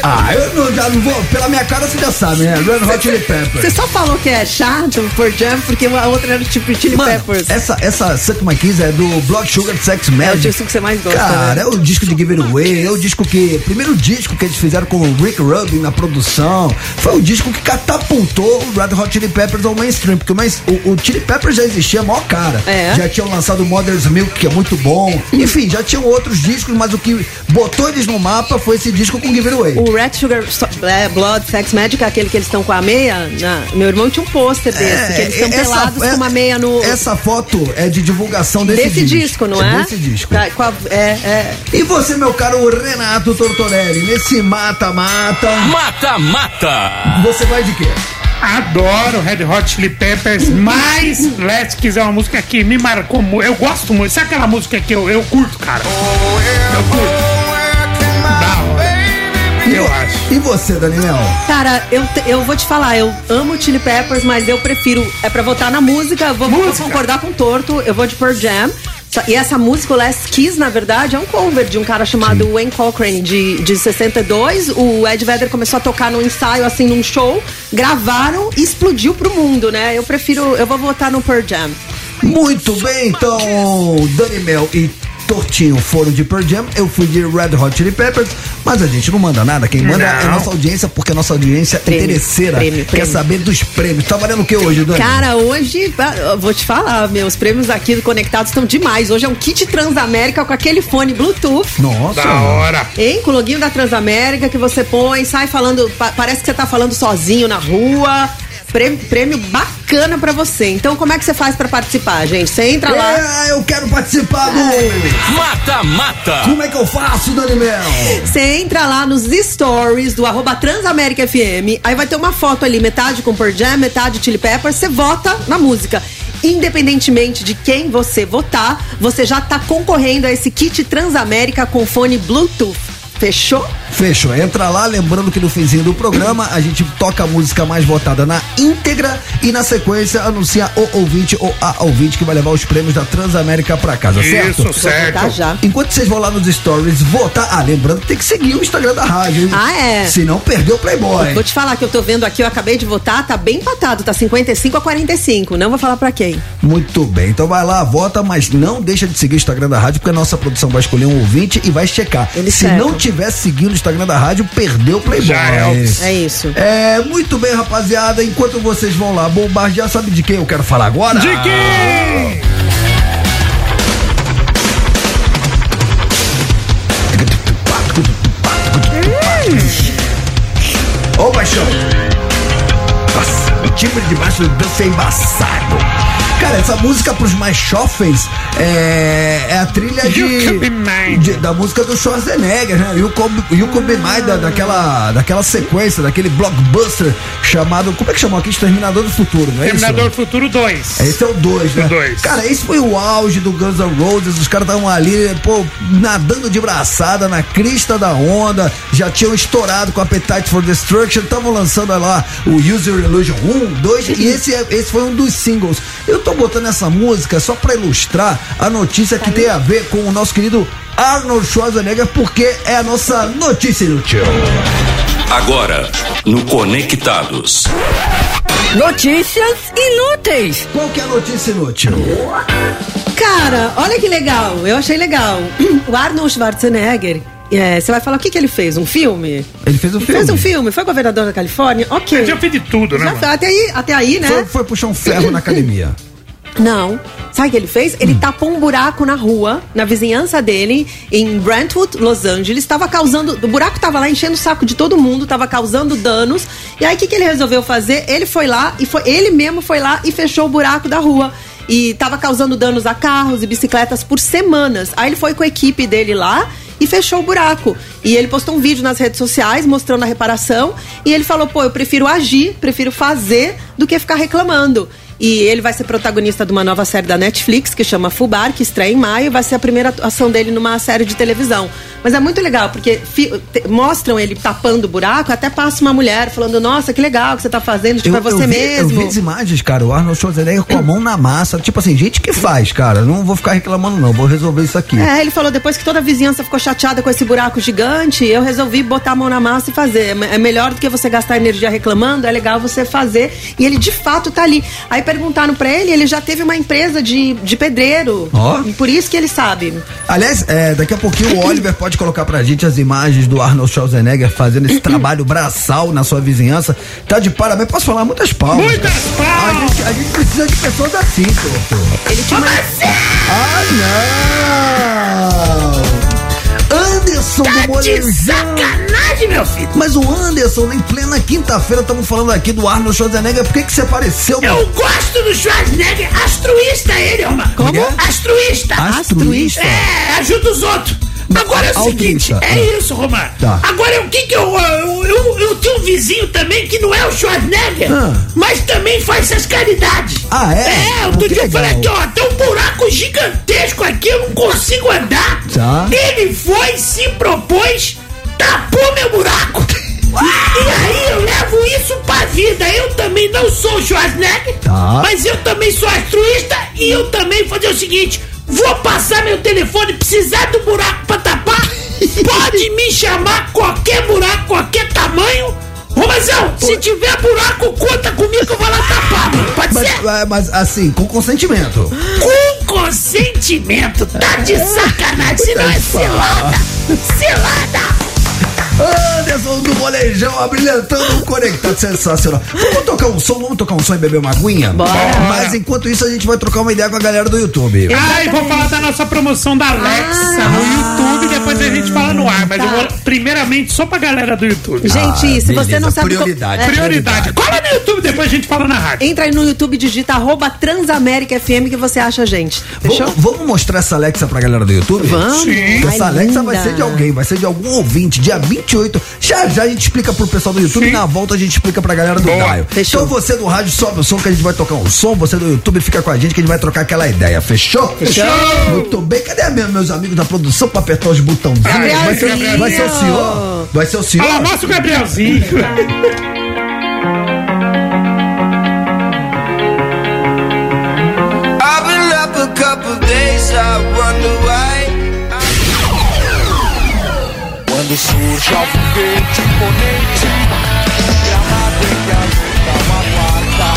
Ah, eu não, já não vou. Pela minha cara você já sabe, né? Red Hot Chili Peppers. Você só falou que é chato por Jam porque a outra era tipo Chili Mano, Peppers. essa, essa Suck My Kiss é do Blood Sugar Sex É o Magic. disco que você mais gosta, Cara, né? é o disco de Give It Away, é o disco que. Primeiro disco que eles fizeram com o Rick Rubin na produção. Foi o disco que catapultou o Red Hot Chili Peppers ao mainstream. Porque o, mais, o, o Chili Peppers já existia, maior cara. É. Já tinham lançado o Mother's Milk, que é muito bom. Enfim, já tinham outros discos, mas o que botou eles no mapa foi esse disco com Give It Away. O Red Sugar é, Blood Sex Magic, aquele que eles estão com a meia. na- meu irmão tinha um pôster desse, que eles estão essa- pelados é- com uma meia no. Essa foto é de divulgação desse, desse disco, não é? Desse disco. Tá, com a- é, é. E você, meu caro Renato Tortorelli, nesse mata-mata, Mata Mata. você vai de quê? Adoro Red Hot Chili Peppers, mas Let's Kiss é uma música que me marcou muito. Eu gosto muito. Sabe aquela música que eu, eu curto, cara? Eu curto. Da hora. Eu acho. E você, Daniel? Cara, eu, te- eu vou te falar, eu amo Chili Peppers, mas eu prefiro. É pra votar na música, vou, vou Música. concordar com o torto, eu vou de Pearl Jam. Só- E essa música, o Last Kiss, na verdade, é um cover de um cara chamado Wayne Cochran, de, de 62. O Ed Vedder começou a tocar num ensaio, assim, num show, gravaram e explodiu pro mundo, né? Eu prefiro, eu vou votar no Pearl Jam. Muito bem, então, Dani Mel e Tortinho foram de Pearl Jam, eu fui de Red Hot Chili Peppers, mas a gente não manda nada, quem manda é a Não. nossa audiência, porque a nossa audiência é Prêmio, interesseira, prêmio, quer prêmio. saber dos prêmios. Tá valendo o que hoje, Dani? Cara, hoje, ah, eu vou te falar, meus prêmios aqui do Conectados estão demais. Hoje é um kit Transamérica com aquele fone Bluetooth. Nossa. Da hora. Hein? Com o loginho da Transamérica que você põe, sai falando, pa- parece que você tá falando sozinho na rua. Prêmio, prêmio bacana pra você. Então, como é que você faz pra participar, gente? Você entra lá. É, eu quero participar do... Mata Mata. Como é que eu faço, Dani Mel? Você entra lá nos stories do arroba Transamérica FM, aí vai ter uma foto ali, metade com Pearl Jam, metade Chili Peppers, você vota na música. Independentemente de quem você votar, você já tá concorrendo a esse kit Transamérica com fone Bluetooth. Fechou? Fechou. Entra lá, lembrando que no finzinho do programa a gente toca a música mais votada na íntegra e na sequência anuncia o ouvinte ou a ouvinte que vai levar os prêmios da Transamérica pra casa, certo? Isso, certo. Vou votar já. Enquanto vocês vão lá nos stories votar, ah, lembrando que tem que seguir o Instagram da rádio, hein? Ah, é? Se não, perdeu o Playboy. Vou te falar que eu tô vendo aqui, eu acabei de votar, tá bem empatado, tá 55 a 45. Não vou falar pra quem. Muito bem, então vai lá, vota, mas não deixa de seguir o Instagram da rádio, porque a nossa produção vai escolher um ouvinte e vai checar. Ele Se cerca. não tiver seguindo o Instagram da rádio, perdeu o Playboy. Já é. É isso. É, muito bem, rapaziada. Enquanto vocês vão lá bombardear, sabe de quem eu quero falar agora? De quem? Ô, Paixão. Nossa, o timbre de baixo do dança é embaçado. Cara, essa música pros mais chofens é, é a trilha de, de- da música do Schwarzenegger, né? You Could, you Could Be Mine, da, daquela, daquela sequência, daquele blockbuster chamado, como é que chamou aqui? Exterminador do Futuro, não é Terminador isso? Futuro 2. Esse é o 2, né? O dois. Cara, esse foi o auge do Guns N' Roses. Os caras estavam ali, pô, nadando de braçada na crista da onda. Já tinham estourado com Appetite for Destruction. Estavam lançando lá o User Illusion 1, 2. E esse, é- esse foi um dos singles. Eu tô botando essa música só pra ilustrar a notícia que tem a ver com o nosso querido Arnold Schwarzenegger, porque é a nossa notícia inútil. Agora, no Conectados. Notícias inúteis. Qual que é a notícia inútil? Cara, olha que legal. Eu achei legal. O Arnold Schwarzenegger. É, Você vai falar o que, que ele fez? Um filme? Ele fez um filme. Fez um filme? Foi governador da Califórnia? Ok. Ele já fez de tudo, né? Já mano? até aí, até aí, né? Foi, foi puxar um ferro na academia. Não. Sabe o que ele fez? Ele tapou um buraco na rua, na vizinhança dele, em Brentwood, Los Angeles. Estava causando. O buraco estava lá enchendo o saco de todo mundo, estava causando danos. E aí o que, que ele resolveu fazer? Ele foi lá e foi. Ele mesmo foi lá e fechou o buraco da rua. E estava causando danos a carros e bicicletas por semanas. Aí ele foi com a equipe dele lá e fechou o buraco. E ele postou um vídeo nas redes sociais mostrando a reparação. E ele falou: pô, eu prefiro agir, prefiro fazer do que ficar reclamando. E ele vai ser protagonista de uma nova série da Netflix que chama Fubar, que estreia em maio. Vai ser a primeira atuação dele numa série de televisão. Mas é muito legal, porque mostram ele tapando o buraco, até passa uma mulher falando: Nossa, que legal que você tá fazendo, tipo, é você vi, mesmo. Eu vi as imagens, cara, o Arnold Schwarzenegger com a mão na massa. Tipo assim, gente que faz, cara. Não vou ficar reclamando, não. Vou resolver isso aqui. É, ele falou, depois que toda a vizinhança ficou chateada com esse buraco gigante, eu resolvi botar a mão na massa e fazer. É É melhor do que você gastar energia reclamando, é legal você fazer. E ele de fato tá ali. Aí perguntaram pra ele, ele já teve uma empresa de, de pedreiro. Ó. Por isso que ele sabe. Aliás, é, daqui a pouquinho o Oliver pode colocar pra gente as imagens do Arnold Schwarzenegger fazendo esse trabalho braçal na sua vizinhança. Tá de parabéns. Posso falar muitas palmas. Muitas cara. A palmas. gente, a gente precisa de pessoas assim, doutor. Ele tinha uma... Ah, não! Anderson do Molejão. Sacanagem, meu filho. Mas o Anderson, em plena quinta-feira, estamos falando aqui do Arnold Schwarzenegger. Por que, que você apareceu, meu? Eu gosto do Schwarzenegger, astruísta ele, Romano. Como? Astruísta. Astruísta? É, ajuda os outros. Agora é o seguinte, é isso, Romano. Tá. Agora o que que eu, eu, eu, eu tenho um vizinho também que não é o Schwarzenegger, Ah. mas também faz essas caridades. Ah, é? É, outro que dia eu falei aqui, ó, tem um buraco gigantesco aqui, eu não consigo andar. Tá. Ele foi, se propôs tapou meu buraco. E aí eu levo isso pra vida. Eu também não sou Schwarzenegger, Tá. mas eu também sou altruísta e eu também vou fazer o seguinte: vou passar meu telefone, precisar do buraco pra tapar. Pode me chamar qualquer buraco, qualquer tamanho. Romazão, se tiver buraco, conta comigo que eu vou lá tapar. mano. Pode Mas, ser? mas assim, com consentimento. Com consentimento, tá de sacanagem, senão é cilada. Cilada! Anderson do Molejão abrilhantando o conectado sensacional. Vamos tocar um som, vamos tocar um som e beber uma aguinha? Bora. Mas enquanto isso a gente vai trocar uma ideia com a galera do YouTube. Ah, e vou falar da nossa promoção da Alexa no YouTube, depois a gente fala no ar. Mas eu vou, primeiramente, só pra galera do YouTube. Gente, se você não sabe. Prioridade. co- É. Prioridade. Cola no YouTube, depois a gente fala na rádio. Entra aí no YouTube e digita arroba Transamérica FM que você acha a gente. Fechou? Vamos, vamos mostrar essa Alexa pra galera do YouTube? Vamos. Sim. Essa Ai, Alexa vai ser de alguém, vai ser de algum ouvinte, dia 28. Já já a gente explica pro pessoal do YouTube e na volta a gente explica pra galera do Boa. Dial. Então você do rádio sobe o som que a gente vai tocar um som, você do YouTube fica com a gente que a gente vai trocar aquela ideia. Fechou? Fechou. Muito bem. Cadê mesmo meus amigos da produção pra apertar os botãozinhos? Vai ser, vai ser o senhor? Vai ser o senhor? Olha lá, mostra o Gabrielzinho. surge ao foguete imponente, gramado em que a luta uma quarta.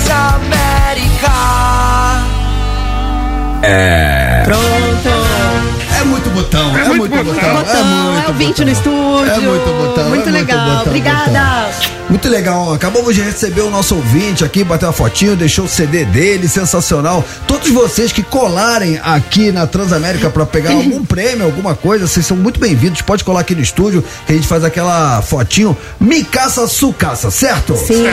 Transamérica. É. Pronto. É muito botão, é, muito botão. Botão, é o 20 no estúdio. É muito botão. Muito é legal. botão, Obrigada. Muito legal. Acabamos de receber o nosso ouvinte aqui, bateu a fotinho, deixou o CD dele, sensacional. Todos vocês que colarem aqui na Transamérica pra pegar algum prêmio, alguma coisa, vocês são muito bem-vindos. Pode colar aqui no estúdio que a gente faz aquela fotinho. Me caça, sucaça, certo? Sim.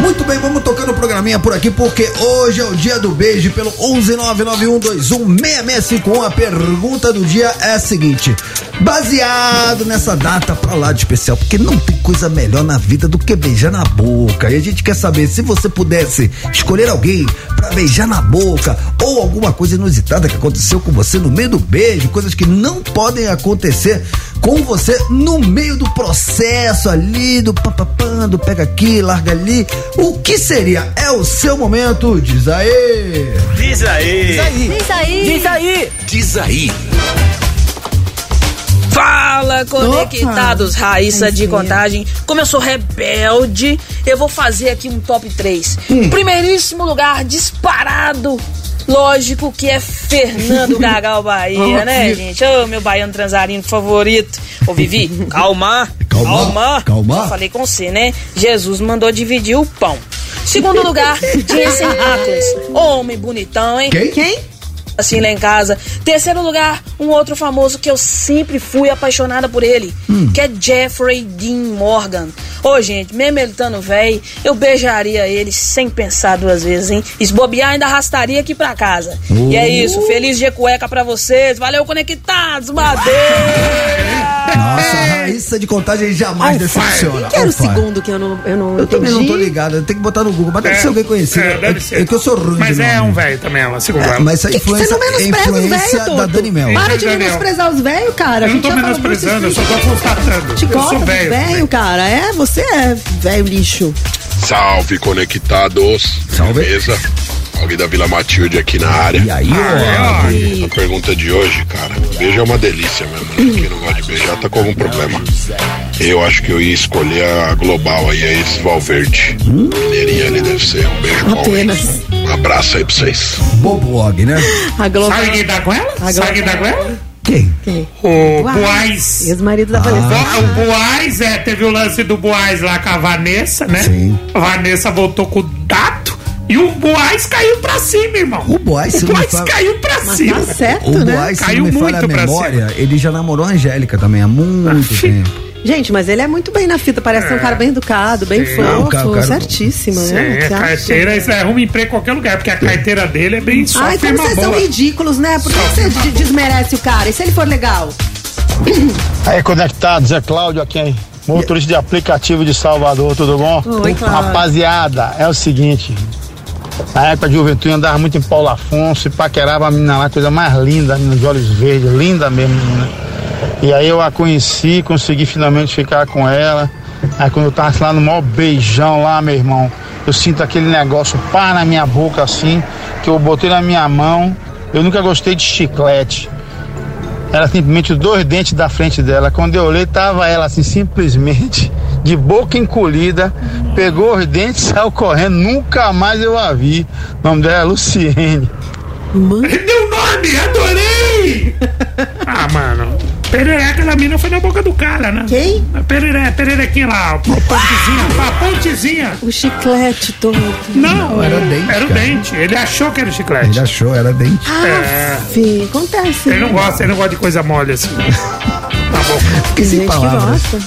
Muito bem, vamos o programinha por aqui, porque hoje é o dia do beijo pelo 11991216651. A pergunta do dia é a seguinte: baseado nessa data pra lá de especial, porque não tem coisa melhor na vida do que beijar na boca. E a gente quer saber se você pudesse escolher alguém pra beijar na boca ou alguma coisa inusitada que aconteceu com você no meio do beijo, coisas que não podem acontecer com você no meio do processo ali, do papapã, do pega aqui, larga ali. O que seria? É o seu momento, diz aí. Diz aí. Diz aí. Diz aí. Diz aí. Diz aí. Fala, conectados, Raíssa de Contagem. Como eu sou rebelde, eu vou fazer aqui um top 3. Primeiríssimo lugar, disparado. Lógico que é Fernando Gagal Bahia, né, gente? Ô, meu baiano transarino favorito. Ô, Vivi, calma. Calma, calma. Já falei com você, né? Jesus mandou dividir o pão. Segundo lugar, Jensen Ackles. Homem bonitão, hein? Quem? Quem? assim lá em casa. Terceiro lugar, um outro famoso que eu sempre fui apaixonada por ele, Hum. que é Jeffrey Dean Morgan. Ô, gente, mesmo ele estando velho, eu beijaria ele sem pensar duas vezes, hein? E se bobear, ainda arrastaria aqui pra casa. E é isso, feliz dia cueca pra vocês. Valeu, conectados, madeira! Nossa, a Raíssa de contagem jamais decepciona. Quem que era o segundo que eu não, eu não Eu também não tô entendi? ligado, tem que botar no Google, mas deve ser alguém conhecido. É, deve ser. É que eu sou ruim Mas de é nome. um velho também, ela, segundo É, ela. mas isso é Que que você influência, não é menospreza os influência velhos, da? Dani Mel. Para de Daniel. menosprezar os velhos, cara. Eu não tô falou menosprezando, eu só tô constatando. Te eu velho. velho, cara. É, você é velho lixo. Salve, conectados. Salve. Beleza? Alguém da Vila Matilde aqui na área. E aí, ó. A pergunta de hoje, cara, beijo é uma delícia mesmo. Né? Quem não gosta de beijar tá com algum problema. Eu acho que eu ia escolher a global aí, a Isis Valverde. Mineirinha ali deve ser. Um beijo bom. Apenas. Um abraço aí pra vocês. Boblog, né? A Globo. Sabe quem tá com ela? A Sabe quem tá com ela? Quem? Quem? O Boaz. Ex-marido da Vanessa. O Boaz, é, teve o lance do Boaz lá com a Vanessa, né? Sim. A Vanessa voltou com o Dato e o Boaz caiu pra cima, irmão. O Boaz, o Boaz fala- caiu pra Mas cima. tá certo, O né? Boaz, se Caiu não me falha a muito pra memória, ele já namorou a Angélica também há muito tempo. Gente, mas ele é muito bem na fita. Parece ser um cara bem educado, bem Sim. fofo. Não, cara, cara- certíssimo, Sim, né? a Você acha? carteira, isso é, arruma emprego em qualquer lugar, porque a carteira dele é bem só Ai, como vocês boa. são ridículos, né? Por que você de- desmerece o cara? E se ele for legal? Aí, conectados, é Cláudio aqui, motorista de aplicativo de Salvador, tudo bom? Oi, Cláudio. Rapaziada, é o seguinte, Na época de juventude andava muito em Paulo Afonso e paquerava a menina lá, coisa mais linda, a menina de olhos verdes, linda mesmo, né? E aí eu a conheci, consegui finalmente ficar com ela. Aí quando eu tava lá no maior beijão lá, meu irmão, eu sinto aquele negócio pá na minha boca assim, que eu botei na minha mão. Eu nunca gostei de chiclete. Era simplesmente os dois dentes da frente dela. Quando eu olhei, tava ela assim, simplesmente, de boca encolhida, pegou os dentes e saiu correndo. Nunca mais eu a vi. O nome dela é Luciene. Mano. Deu nome, adorei! ah, mano. Perereca da mina foi na boca do cara, né? Quem? A perere, pererequinha lá, a pontezinha, a pontezinha. O chiclete todo. Não, Não, era dente, Era o cara. dente. Ele achou que era chiclete. Ele achou, era dente. É. Fih, acontece. Ele não gosta, ele não gosta de coisa mole assim. Tá bom. Que sem Gente que gosta.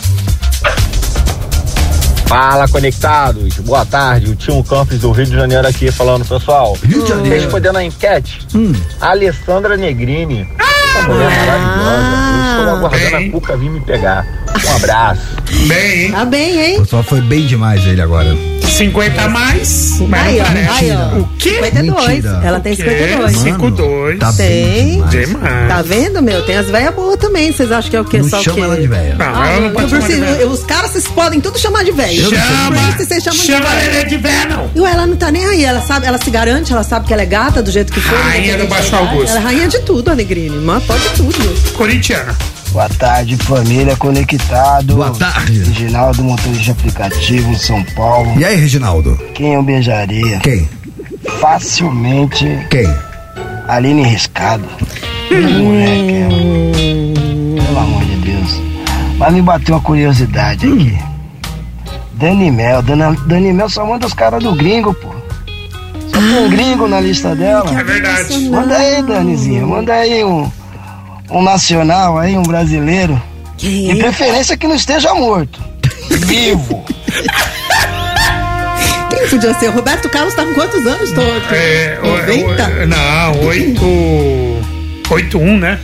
Fala, conectados. Boa tarde. O Tio Campos do Rio de Janeiro aqui falando, pessoal. Rio de Janeiro. Respondendo a enquete, Hum. a Alessandra Negrini. Essa mulher maravilhosa. Eu estou aguardando Bem. a Cuca vir me pegar. Um abraço. Bem, hein? Tá bem, hein? O pessoal foi bem demais ele agora. 50 a mais, mas Aí, não ó, parece. aí, ó. O quê? 52. Mentira. Ela tem O quê? 52. Mano, 52. Tá Tem. demais. Demais. Tá vendo, meu? Tem as velhas boas também. Vocês acham que é o quê? Não Só o chama quê? ela de velha. Não, Ah, ela não pode chamar de velha. Os caras vocês podem tudo chamar de velho. Chama! Vocês chamam de Chama velho. ela de velha, não. E ela não tá nem aí, ela sabe, ela se garante, ela sabe que ela é gata do jeito que for. Rainha do Baixo. Augusto. Ela é rainha de tudo, Alegrini. Mas pode tudo. Corintiana. Boa tarde, família conectado. Boa tarde. Reginaldo, motorista de aplicativo em São Paulo. E aí, Reginaldo? Quem eu beijaria? Quem? Facilmente Quem? Aline Riscado. Moleque, ela. pelo amor de Deus. Mas me bateu uma curiosidade aqui. Dani Mel, Dana, Dani Mel só manda os caras do gringo, pô. Só tem um gringo na lista dela. É verdade. Manda aí, Danizinha, manda aí um, um nacional aí, um brasileiro. Quem, De preferência que não esteja morto. Vivo. Quem podia ser? O Roberto Carlos tá com quantos anos, Toto? É, o- 90? o- não, 8. 8-1, né?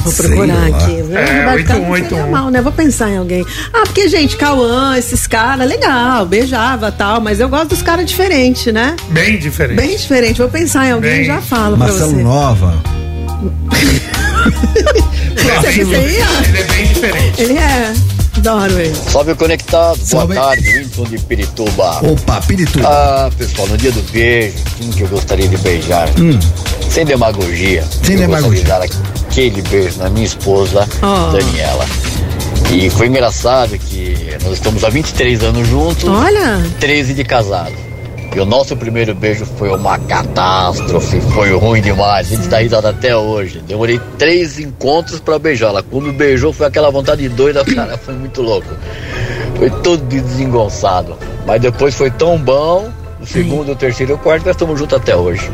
Vou procurar aqui. viu? É, Roberto 8-1, Carlos não seria 8-1. mal, né? Vou pensar em alguém. Ah, porque, gente, Cauã, esses caras, legal, beijava tal, mas eu gosto dos caras diferentes, né? Bem diferente. Bem diferente. Vou pensar em alguém Bem. e já falo Marcelo pra você. Nova. Você Ele ia? é bem diferente. Ele é. Adoro ele. Salve conectado, Salve. boa tarde, Wilton de Pirituba. Opa, Pirituba. Ah, pessoal, no dia do beijo, quem que eu gostaria de beijar? Sem demagogia. Hum. Sem eu demagogia. Gostaria de dar aquele beijo na minha esposa, Oh. Daniela. E foi engraçado que nós estamos há 23 anos juntos, Olha. 13 de casado. E o nosso primeiro beijo foi uma catástrofe, foi ruim demais. A gente dá risada até hoje. Demorei três encontros pra beijá-la. Quando beijou, foi aquela vontade doida, cara, foi muito louco. Foi todo desengonçado. Mas depois foi tão bom. O segundo, o terceiro e o quarto, nós estamos juntos até hoje.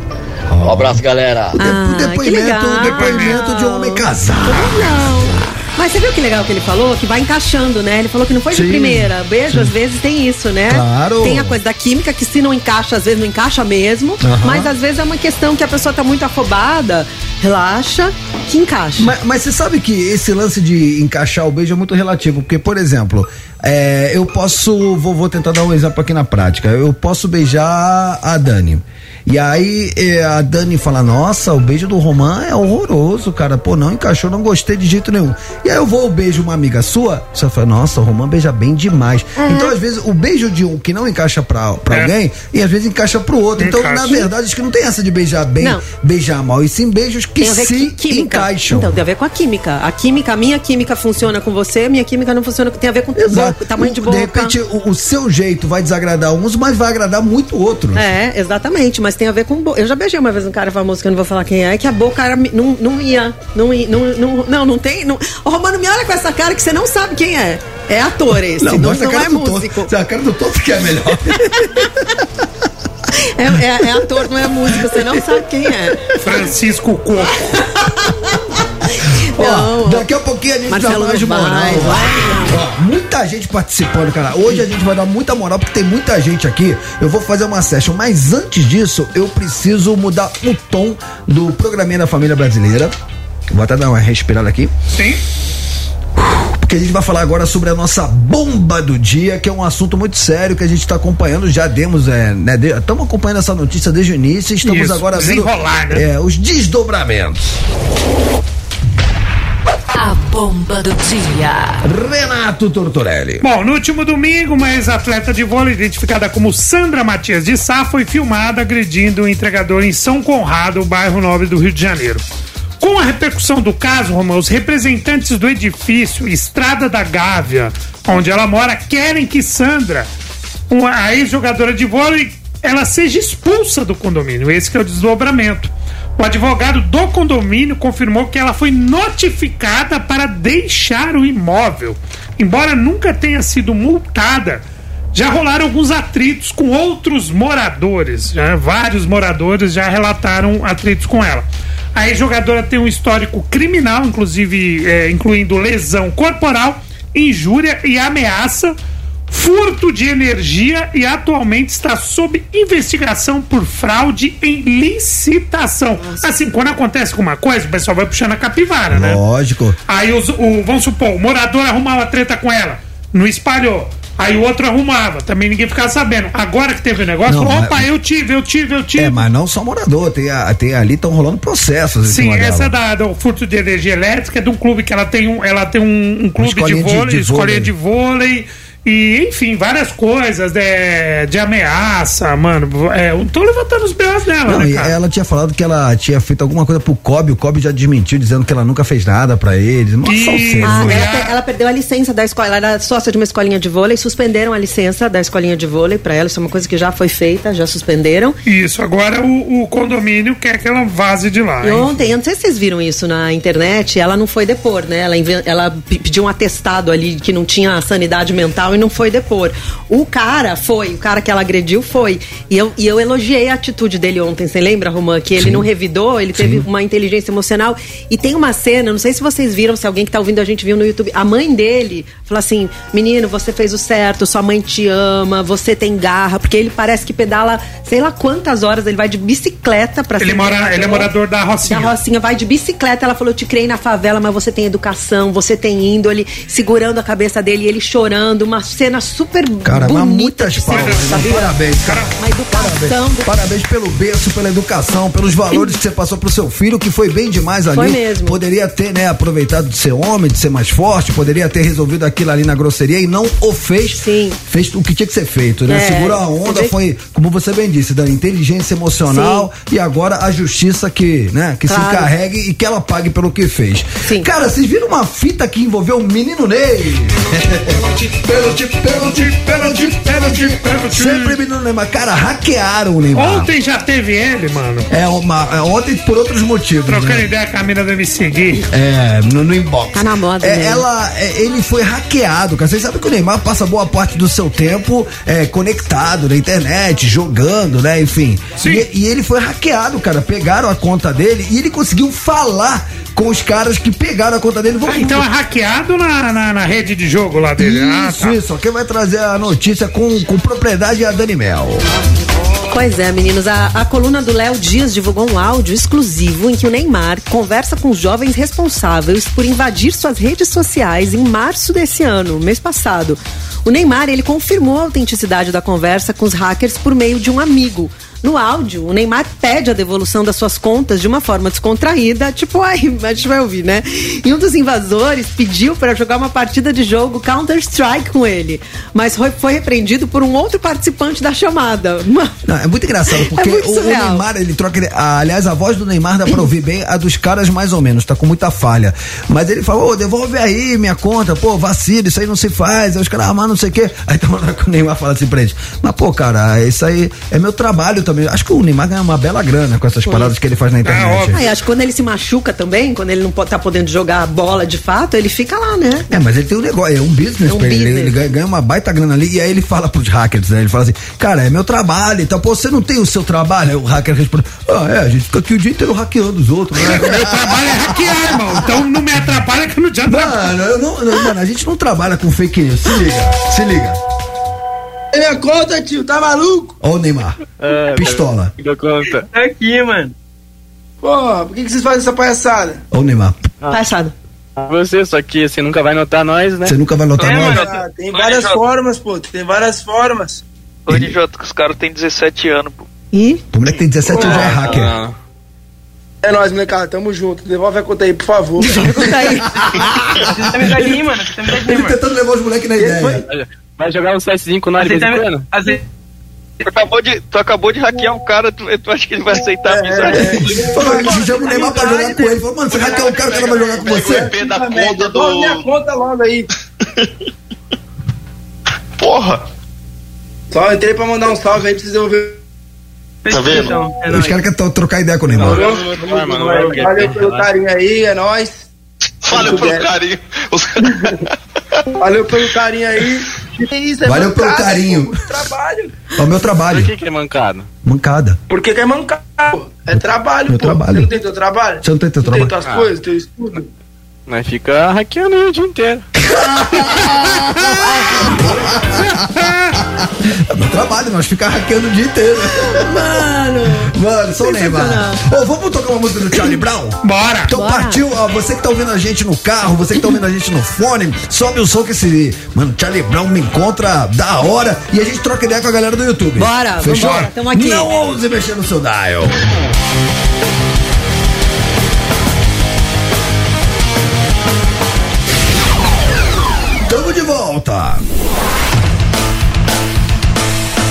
Um abraço, galera. Ah, depoimento, legal. depoimento de um homem casado. Não. Mas você viu que legal que ele falou? Que vai encaixando, né? Ele falou que não foi Sim, de primeira. Beijo, às vezes tem isso, né? Claro. Tem a coisa da química, que se não encaixa, às vezes não encaixa mesmo. Mas às vezes é uma questão que a pessoa tá muito afobada, relaxa, que encaixa. Mas, mas você sabe que esse lance de encaixar o beijo é muito relativo, porque, por exemplo, é, eu posso. Vou, vou tentar dar um exemplo aqui na prática. Eu posso beijar a Dani. E aí é, a Dani fala: Nossa, o beijo do Romã é horroroso, cara. Pô, não encaixou, não gostei de jeito nenhum. E aí eu vou, beijo uma amiga sua, você fala: Nossa, o Romã beija bem demais. Então, às vezes, o beijo de um que não encaixa pra, pra É. alguém, e às vezes encaixa pro outro. Então, Encaixa. na verdade, acho que não tem essa de beijar bem, Não. beijar mal, e sim beijos que se química. encaixam. Então, tem a ver com a química. A química, a minha química funciona com você, a minha química não funciona. Tem a ver com Exato. Tamanho de boca. repente, o, o seu jeito vai desagradar uns, mas vai agradar muito outros. É, exatamente, mas tem a ver com. bo- Eu já beijei uma vez um cara famoso que eu não vou falar quem é, que a boca era, não, não ia. Não, ia não, não, não, não tem. Não... Ô, Romano, me olha com essa cara que você não sabe quem é. É ator esse, não, não, cara é do músico. Toto. A cara do Toto que é melhor. É, é- é ator, não é músico, você não sabe quem é. Francisco Coco. Ó, daqui a pouquinho a gente Marcelo dá mais moral. vai, Ó, muita gente participando, cara. Hoje a gente vai dar muita moral porque tem muita gente aqui. Eu vou fazer uma session, mas antes disso, eu preciso mudar o tom do programinha da família brasileira. Vou até dar uma respirada aqui. Sim. Porque que a gente vai falar agora sobre a nossa bomba do dia, que é um assunto muito sério que a gente está acompanhando. Já demos, é, né? Estamos de, acompanhando essa notícia desde o início. Estamos Isso, agora vendo né? é, os desdobramentos. A bomba do dia. Renato Tortorelli. Bom, no último domingo, uma ex-atleta de vôlei identificada como Sandra Matias de Sá foi filmada agredindo um entregador em São Conrado, bairro nobre do Rio de Janeiro. Com a repercussão do caso, Romão, os representantes do edifício Estrada da Gávea, onde ela mora, querem que Sandra, uma ex-jogadora de vôlei, ela seja expulsa do condomínio. Esse é o desdobramento. O advogado do condomínio confirmou que ela foi notificada para deixar o imóvel. Embora nunca tenha sido multada, já rolaram alguns atritos com outros moradores. Já, vários moradores já relataram atritos com ela. A ex-jogadora tem um histórico criminal, inclusive é, incluindo lesão corporal, injúria e ameaça furto de energia e atualmente está sob investigação por fraude em licitação. Nossa. Assim, quando acontece alguma coisa, o pessoal vai puxando a capivara, né? Lógico. Aí os, o, vamos supor, o morador arrumava treta com ela, não espalhou. Aí o outro arrumava, também ninguém ficava sabendo. Agora que teve o negócio, não, opa, mas... eu tive, eu tive, eu tive. É, mas não só morador, tem, a, tem ali estão rolando processos. Sim, essa da, do furto de energia elétrica é de um clube que ela tem um, ela tem um, um clube de vôlei, de, de escolinha de vôlei e, enfim, várias coisas de, de ameaça, mano. É, tô levantando os B.O.s dela, Não, né, cara? Ela tinha falado que ela tinha feito alguma coisa pro Kobe, o Kobe já desmentiu, dizendo que ela nunca fez nada pra eles. Nossa, e... ah, ela, ela, perdeu a licença da escola, ela era sócia de uma escolinha de vôlei, suspenderam a licença da escolinha de vôlei pra ela, isso é uma coisa que já foi feita, já suspenderam. Isso, agora o, o condomínio quer que ela vaze de lá. E ontem, eu não sei se vocês viram isso na internet, ela não foi depor, né? Ela, ela pediu um atestado ali que não tinha sanidade mental e não foi depor. O cara foi, o cara que ela agrediu foi. E eu, e eu elogiei a atitude dele ontem, você lembra, Romã? Que ele Sim. não revidou, ele teve Sim. uma inteligência emocional. E tem uma cena, não sei se vocês viram, se alguém que tá ouvindo a gente viu no YouTube, a mãe dele falou assim: menino, você fez o certo, sua mãe te ama, você tem garra, porque ele parece que pedala sei lá quantas horas, ele vai de bicicleta pra ele mora Ele é morador da Rocinha. Da Rocinha, vai de bicicleta. Ela falou: eu te criei na favela, mas você tem educação, você tem índole, segurando a cabeça dele, ele chorando, uma cena super cara, bonita. muitas palmas, parabéns, cara. Uma educação. Parabéns. parabéns pelo berço, pela educação, pelos valores que você passou pro seu filho, que foi bem demais ali. Foi mesmo. Poderia ter, né, aproveitado de ser homem, de ser mais forte, poderia ter resolvido aquilo ali na grosseria e não o fez. Sim. Fez o que tinha que ser feito, né? É, Segurou a onda, foi, como você bem disse, da inteligência emocional Sim. e agora a justiça que, né, que claro. se encarregue e que ela pague pelo que fez. Sim. Cara, vocês viram uma fita que envolveu o menino Ney? pênalti, pênalti, pênalti, pênalti, pênalti, pênalti. Sempre menino Neymar. Cara, hackearam o Neymar. Ontem já teve ele, mano. É, uma, é, ontem por outros motivos. Trocando né? ideia com a mina deve seguir. É, no, no inbox. Tá na moda, é, Ela, é, ele foi hackeado, cara. Vocês sabem que o Neymar passa boa parte do seu tempo é, conectado na internet, jogando, né? Enfim. E, e, ele foi hackeado, cara. Pegaram a conta dele e ele conseguiu falar com os caras que pegaram a conta dele. Ah, então é hackeado na, na, na, rede de jogo lá dele. Isso, ah, tá. isso. Quem vai trazer a notícia com, com propriedade é a Dani Mel. Pois é, meninos. A, a coluna do Léo Dias divulgou um áudio exclusivo em que o Neymar conversa com jovens responsáveis por invadir suas redes sociais em março desse ano, mês passado. O Neymar, ele confirmou a autenticidade da conversa com os hackers por meio de um amigo. No áudio, o Neymar pede a devolução das suas contas de uma forma descontraída, tipo, ai, a gente vai ouvir, né? E um dos invasores pediu para jogar uma partida de jogo Counter-Strike com ele, mas foi, repreendido por um outro participante da chamada. Não, é muito engraçado, porque é muito o, Neymar, ele troca. Ele, aliás, a voz do Neymar dá pra ouvir bem, a dos caras mais ou menos, tá com muita falha. Mas ele falou, ô, devolve aí minha conta, pô, vacilo, isso aí não se faz. Aí os caras, ah, mas não sei o quê. Aí então, o Neymar fala assim pra eles, mas pô, cara, isso aí é meu trabalho também também. Acho que o Neymar ganha uma bela grana com essas paradas que ele faz na internet. Ah, acho que quando ele se machuca também, quando ele não tá podendo jogar bola de fato, ele fica lá, né? É, mas ele tem um negócio, é um business é um pra business. ele. Ele ganha, ganha, uma baita grana ali e aí ele fala pros hackers, né? Ele fala assim, cara, é meu trabalho e tal. Pô, você não tem o seu trabalho? Aí o hacker responde, ah, é, a gente fica aqui o dia inteiro hackeando os outros. Né? meu trabalho é hackear, irmão. Então não me atrapalha que eu não te atrapalho. Mano, não, não, mano, a gente não trabalha com fake news. Se liga, se liga. É minha conta, tio, tá maluco? O Neymar. É, Pistola. Fica conta. É aqui, mano. Porra, por que, que vocês fazem essa palhaçada? O Neymar. Ah. Palhaçada. você, só que você nunca vai notar nós, né? Você nunca vai notar É, nós? mano, Ah, tem várias formas, pô. Tem várias formas. Ô, Jota, que os caras têm 17 anos, pô. E? O moleque tem 17 anos já é hacker. Ah, É nóis, molecada. Tamo junto. Devolve a conta aí, por favor. Conta aí. Você tá me mano. Você tá me Ele tentando levar os moleques na ideia. Vai jogar um CS5 com nós de vez? Tu acabou de, tu acabou de hackear um cara, tu, tu acha que ele vai aceitar a amizade? Falou, a gente chama o Neymar pra jogar com ele. Falou, mano, você hackear o cara, o cara vai jogar com você. IP da conta Devolve minha do. conta logo aí. Porra! Só entrei pra mandar um salve aí pra vocês devolver. Tá vendo? Os caras querem trocar ideia com o Neymar. Valeu pelo carinho aí, é nóis. Valeu pelo carinho. Valeu pelo carinho aí. Isso, é Valeu pelo mancada, carinho. pô, muito trabalho. É o meu trabalho. Por que, que é mancado? Mancada. Por que, que é mancado? pô? É trabalho, Meu pô. trabalho. Você não tem teu trabalho? Você não tem teu Não tem trabalho? tuas coisas, teu estudo? Nós fica hackeando o dia inteiro. É meu trabalho, nós ficamos hackeando o dia inteiro. Mano. Mano, só o Neymar. Ô, vamos tocar uma música do Charlie Brown? Bora! Então Bora. partiu, ó, você que tá ouvindo a gente no carro, você que tá ouvindo a gente no fone, sobe o som que esse, mano, Charlie Brown me encontra da hora e a gente troca ideia com a galera do YouTube. Bora, Fechou? vambora, tamo aqui. Não ouse mexer no seu dial. Volta.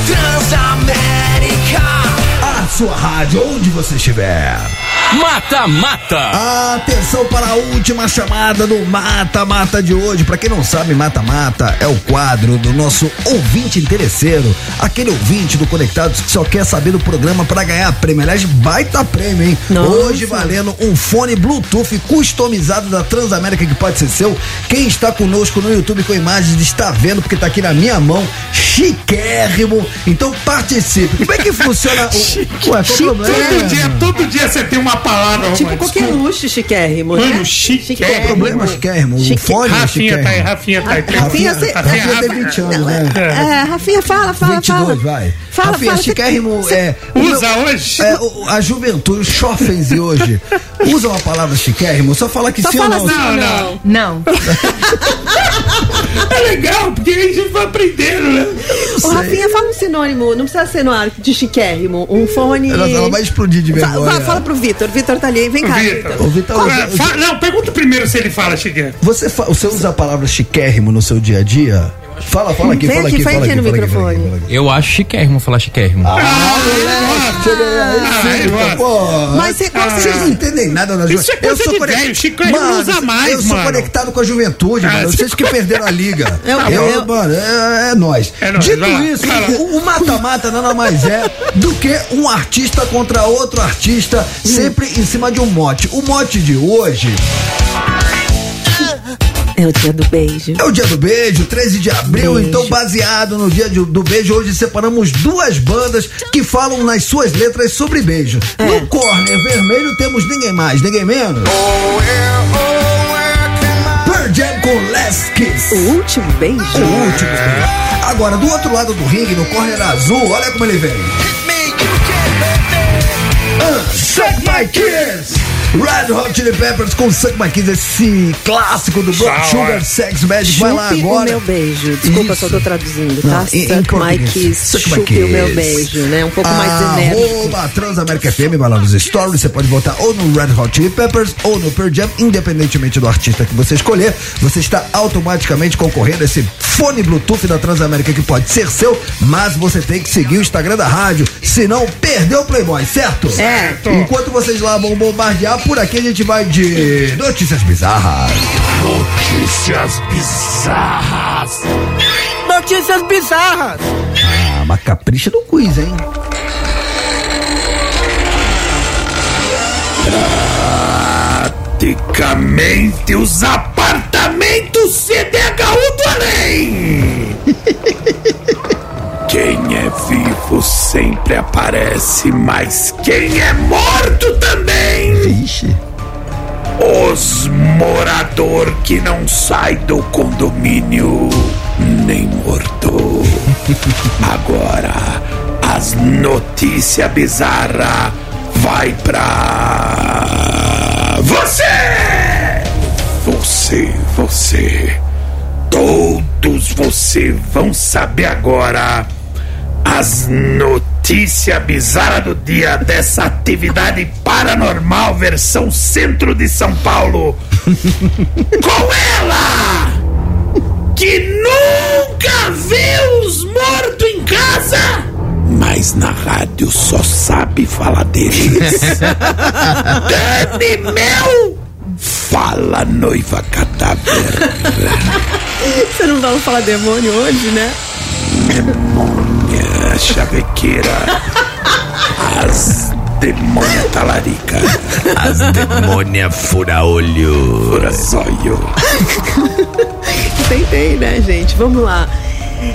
Transamérica. A sua rádio, onde você estiver. Mata Mata. Atenção para a última chamada do Mata Mata de hoje. Para quem não sabe, Mata Mata é o quadro do nosso ouvinte interesseiro, aquele ouvinte do Conectados que só quer saber do programa para ganhar prêmio. Aliás, baita prêmio, hein? Nossa. Hoje valendo um fone Bluetooth customizado da Transamérica que pode ser seu. Quem está conosco no YouTube com imagens está vendo porque tá aqui na minha mão, chiquérrimo. Então participe. Como é que funciona o Ué? Todo dia, todo dia você tem uma palavra. Tipo mano. qualquer luxo chiquérrimo, né? Mano, chiquérrimo. Qual o problema, chiquérrimo? O Chique- fone é Rafinha tá aí, chiquérrimo? Rafinha tá aí. Rafinha, você- Rafinha tem 20 anos, né? É, Rafinha, fala, fala, 22, fala. vai. Fala, Rafinha, fala. chiquérrimo Você- é. Usa hoje? É, o- a juventude, os jovens de hoje, usam a palavra chiquérrimo? Só fala que Só sim fala ou não. Não, não? Não. É legal, porque a gente vai aprendendo, né? Ô, Rafinha, fala um sinônimo, não precisa ser no ar de chiquérrimo. Um fone. Ela, ela vai explodir de vergonha. fa- Fala pro Vitor. Vitor tá ali. Vem cá, Vitor. Vitor, É, fa- não, pergunta primeiro se ele fala chiquérrimo. você, fa- você usa a palavra chiquérrimo no seu dia a dia? Fala, fala aqui, Vem fala aqui, aqui, vem fala aqui aqui. no microfone. Eu acho chiquérrimo falar chiquérrimo. Ah, moleque, chega aí, Ah, eu. Mas você gosta Vocês não de. entendem nada da Isso é coisa de conect- velho, Chiquérrimo não Mano, usa mais, Eu sou mano. conectado com a juventude, Ah, mano. você- Vocês que perderam a liga. Eu- Eu- eu- mano, é, é nós. É nóis, Dito isso, o o mata-mata nada mais é do que um artista contra outro artista, sempre em cima de um mote. O mote de hoje É o dia do beijo. é o dia do beijo, 13 de abril, Beijo. então baseado no dia de- do beijo, hoje separamos duas bandas que falam nas suas letras sobre beijo. É. No corner vermelho temos ninguém mais, ninguém menos. Pearl Jam com Last Kiss. O último beijo? O último beijo. Agora, do outro lado do ringue, no corner azul, olha como ele vem. Ah, Suck My Kiss! Red Hot Chili Peppers com Suck My Kiss, esse clássico do Blood Sugar. Sex Magic. Vai lá agora. o meu beijo. Desculpa, Isso. só tô traduzindo, tá? Não, em- em Suck my português. kiss. Suck my Chupe o meu kiss. beijo, né? Um pouco mais enérgico. Arroba Transamérica FM, vai lá nos stories, você pode votar ou no Red Hot Chili Peppers ou no Pearl Jam, independentemente do artista que você escolher, você está automaticamente concorrendo a esse fone Bluetooth da Transamérica que pode ser seu, mas você tem que seguir o Instagram da rádio, senão perdeu o Playboy, certo? Certo. Enquanto vocês lá vão bombardear, por aqui a gente vai de notícias bizarras. Notícias bizarras. Notícias bizarras. Ah, mas capricha no quiz, hein? Praticamente os apartamentos CDHU do além. Quem é vivo sempre aparece, mas quem é morto também. Vixe. Os morador que não sai do condomínio nem morto. Agora, as notícias bizarras vai pra você. Você você, todos você vão saber agora as notícias bizarras do dia dessa atividade paranormal versão centro de São Paulo. Com ela, que nunca vê os mortos em casa, mas na rádio só sabe falar deles. Dani Mel, fala noiva cadáver. Você não vai falar demônio hoje, né? Demônia chavequeira. As demônia talarica. As demônia fura-olho. Fura-zóio. Tentei, né, gente? Vamos lá.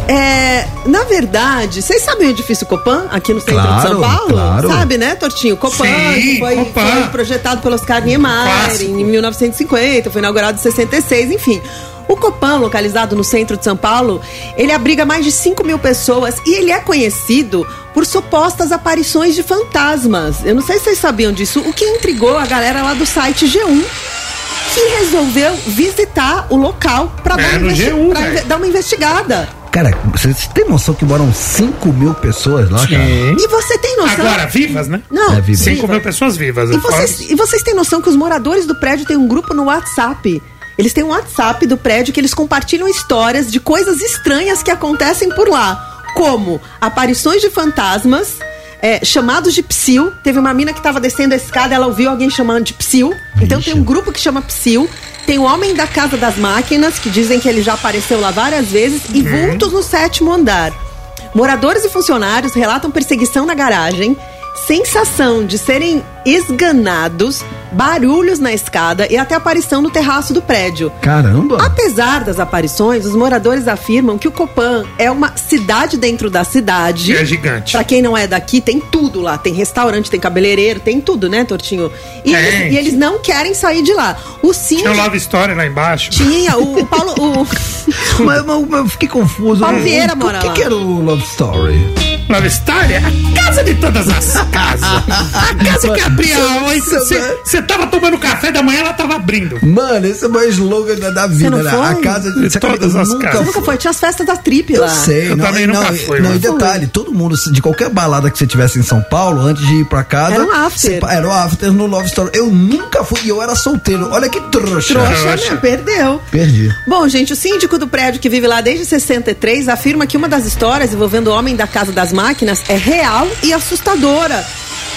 É, na verdade, vocês sabem o edifício Copan aqui no centro de Claro, São Paulo? claro. Sabe, né, Tortinho? Copan, Sim, que foi, Copan. foi projetado pelo Oscar Niemeyer em 1950, foi inaugurado em 66, enfim. O Copan, localizado no centro de São Paulo, ele abriga mais de 5 mil pessoas e ele é conhecido por supostas aparições de fantasmas. Eu não sei se vocês sabiam disso, o que intrigou a galera lá do site G1 que resolveu visitar o local pra, É, dar, uma no investi- G1, pra velho. inve- dar uma investigada. Cara, vocês têm noção que moram 5 mil pessoas lá, cara? E você tem noção? Agora, vivas, né? Não, É, vivas. 5 mil pessoas vivas. E é vocês, e vocês têm noção que os moradores do prédio têm um grupo no WhatsApp? Eles têm um WhatsApp do prédio que eles compartilham histórias de coisas estranhas que acontecem por lá. Como aparições de fantasmas, é, chamados de psil. Teve uma mina que tava descendo a escada, ela ouviu alguém chamando de psil. Então tem um grupo que chama psil. Tem o Homem da Casa das Máquinas, que dizem que ele já apareceu lá várias vezes. E vultos no sétimo andar. Moradores e funcionários relatam perseguição na garagem, sensação de serem esganados, barulhos na escada e até aparição no terraço do prédio. Caramba! Apesar das aparições, os moradores afirmam que o Copan é uma cidade dentro da cidade. É gigante. Pra quem não é daqui, tem tudo lá. Tem restaurante, tem cabeleireiro, tem tudo, né, Tortinho? E, eles, e eles não querem sair de lá. O Tinha síndico... o Love Story lá embaixo. Tinha, o, o Paulo... O, Mas, mas- mas eu fiquei confuso. Paulo O- Vieira o, mora que, lá. que era o Love Story? Love Story é a casa de todas as casas. A casa que abria Nossa, Você tava tomando café da manhã, ela tava abrindo. Mano, esse é o meu slogan da, da vida, né? A casa de De todas Eu as nunca casas. Você nunca foi? Tinha as festas da Trip Eu lá. sei, Eu não, também não, nunca e- fui, não, e detalhe, todo mundo, de qualquer balada que você tivesse em São Paulo, antes de ir pra casa. Era um after. você era o after no Love Story. Eu nunca fui e eu era solteiro. Olha que trouxa. Trouxa, Trouxa. né? Perdeu. Perdi. Bom, gente, o síndico do prédio que vive lá desde 63 afirma que uma das histórias envolvendo o homem da Casa das Máquinas é real e assustadora.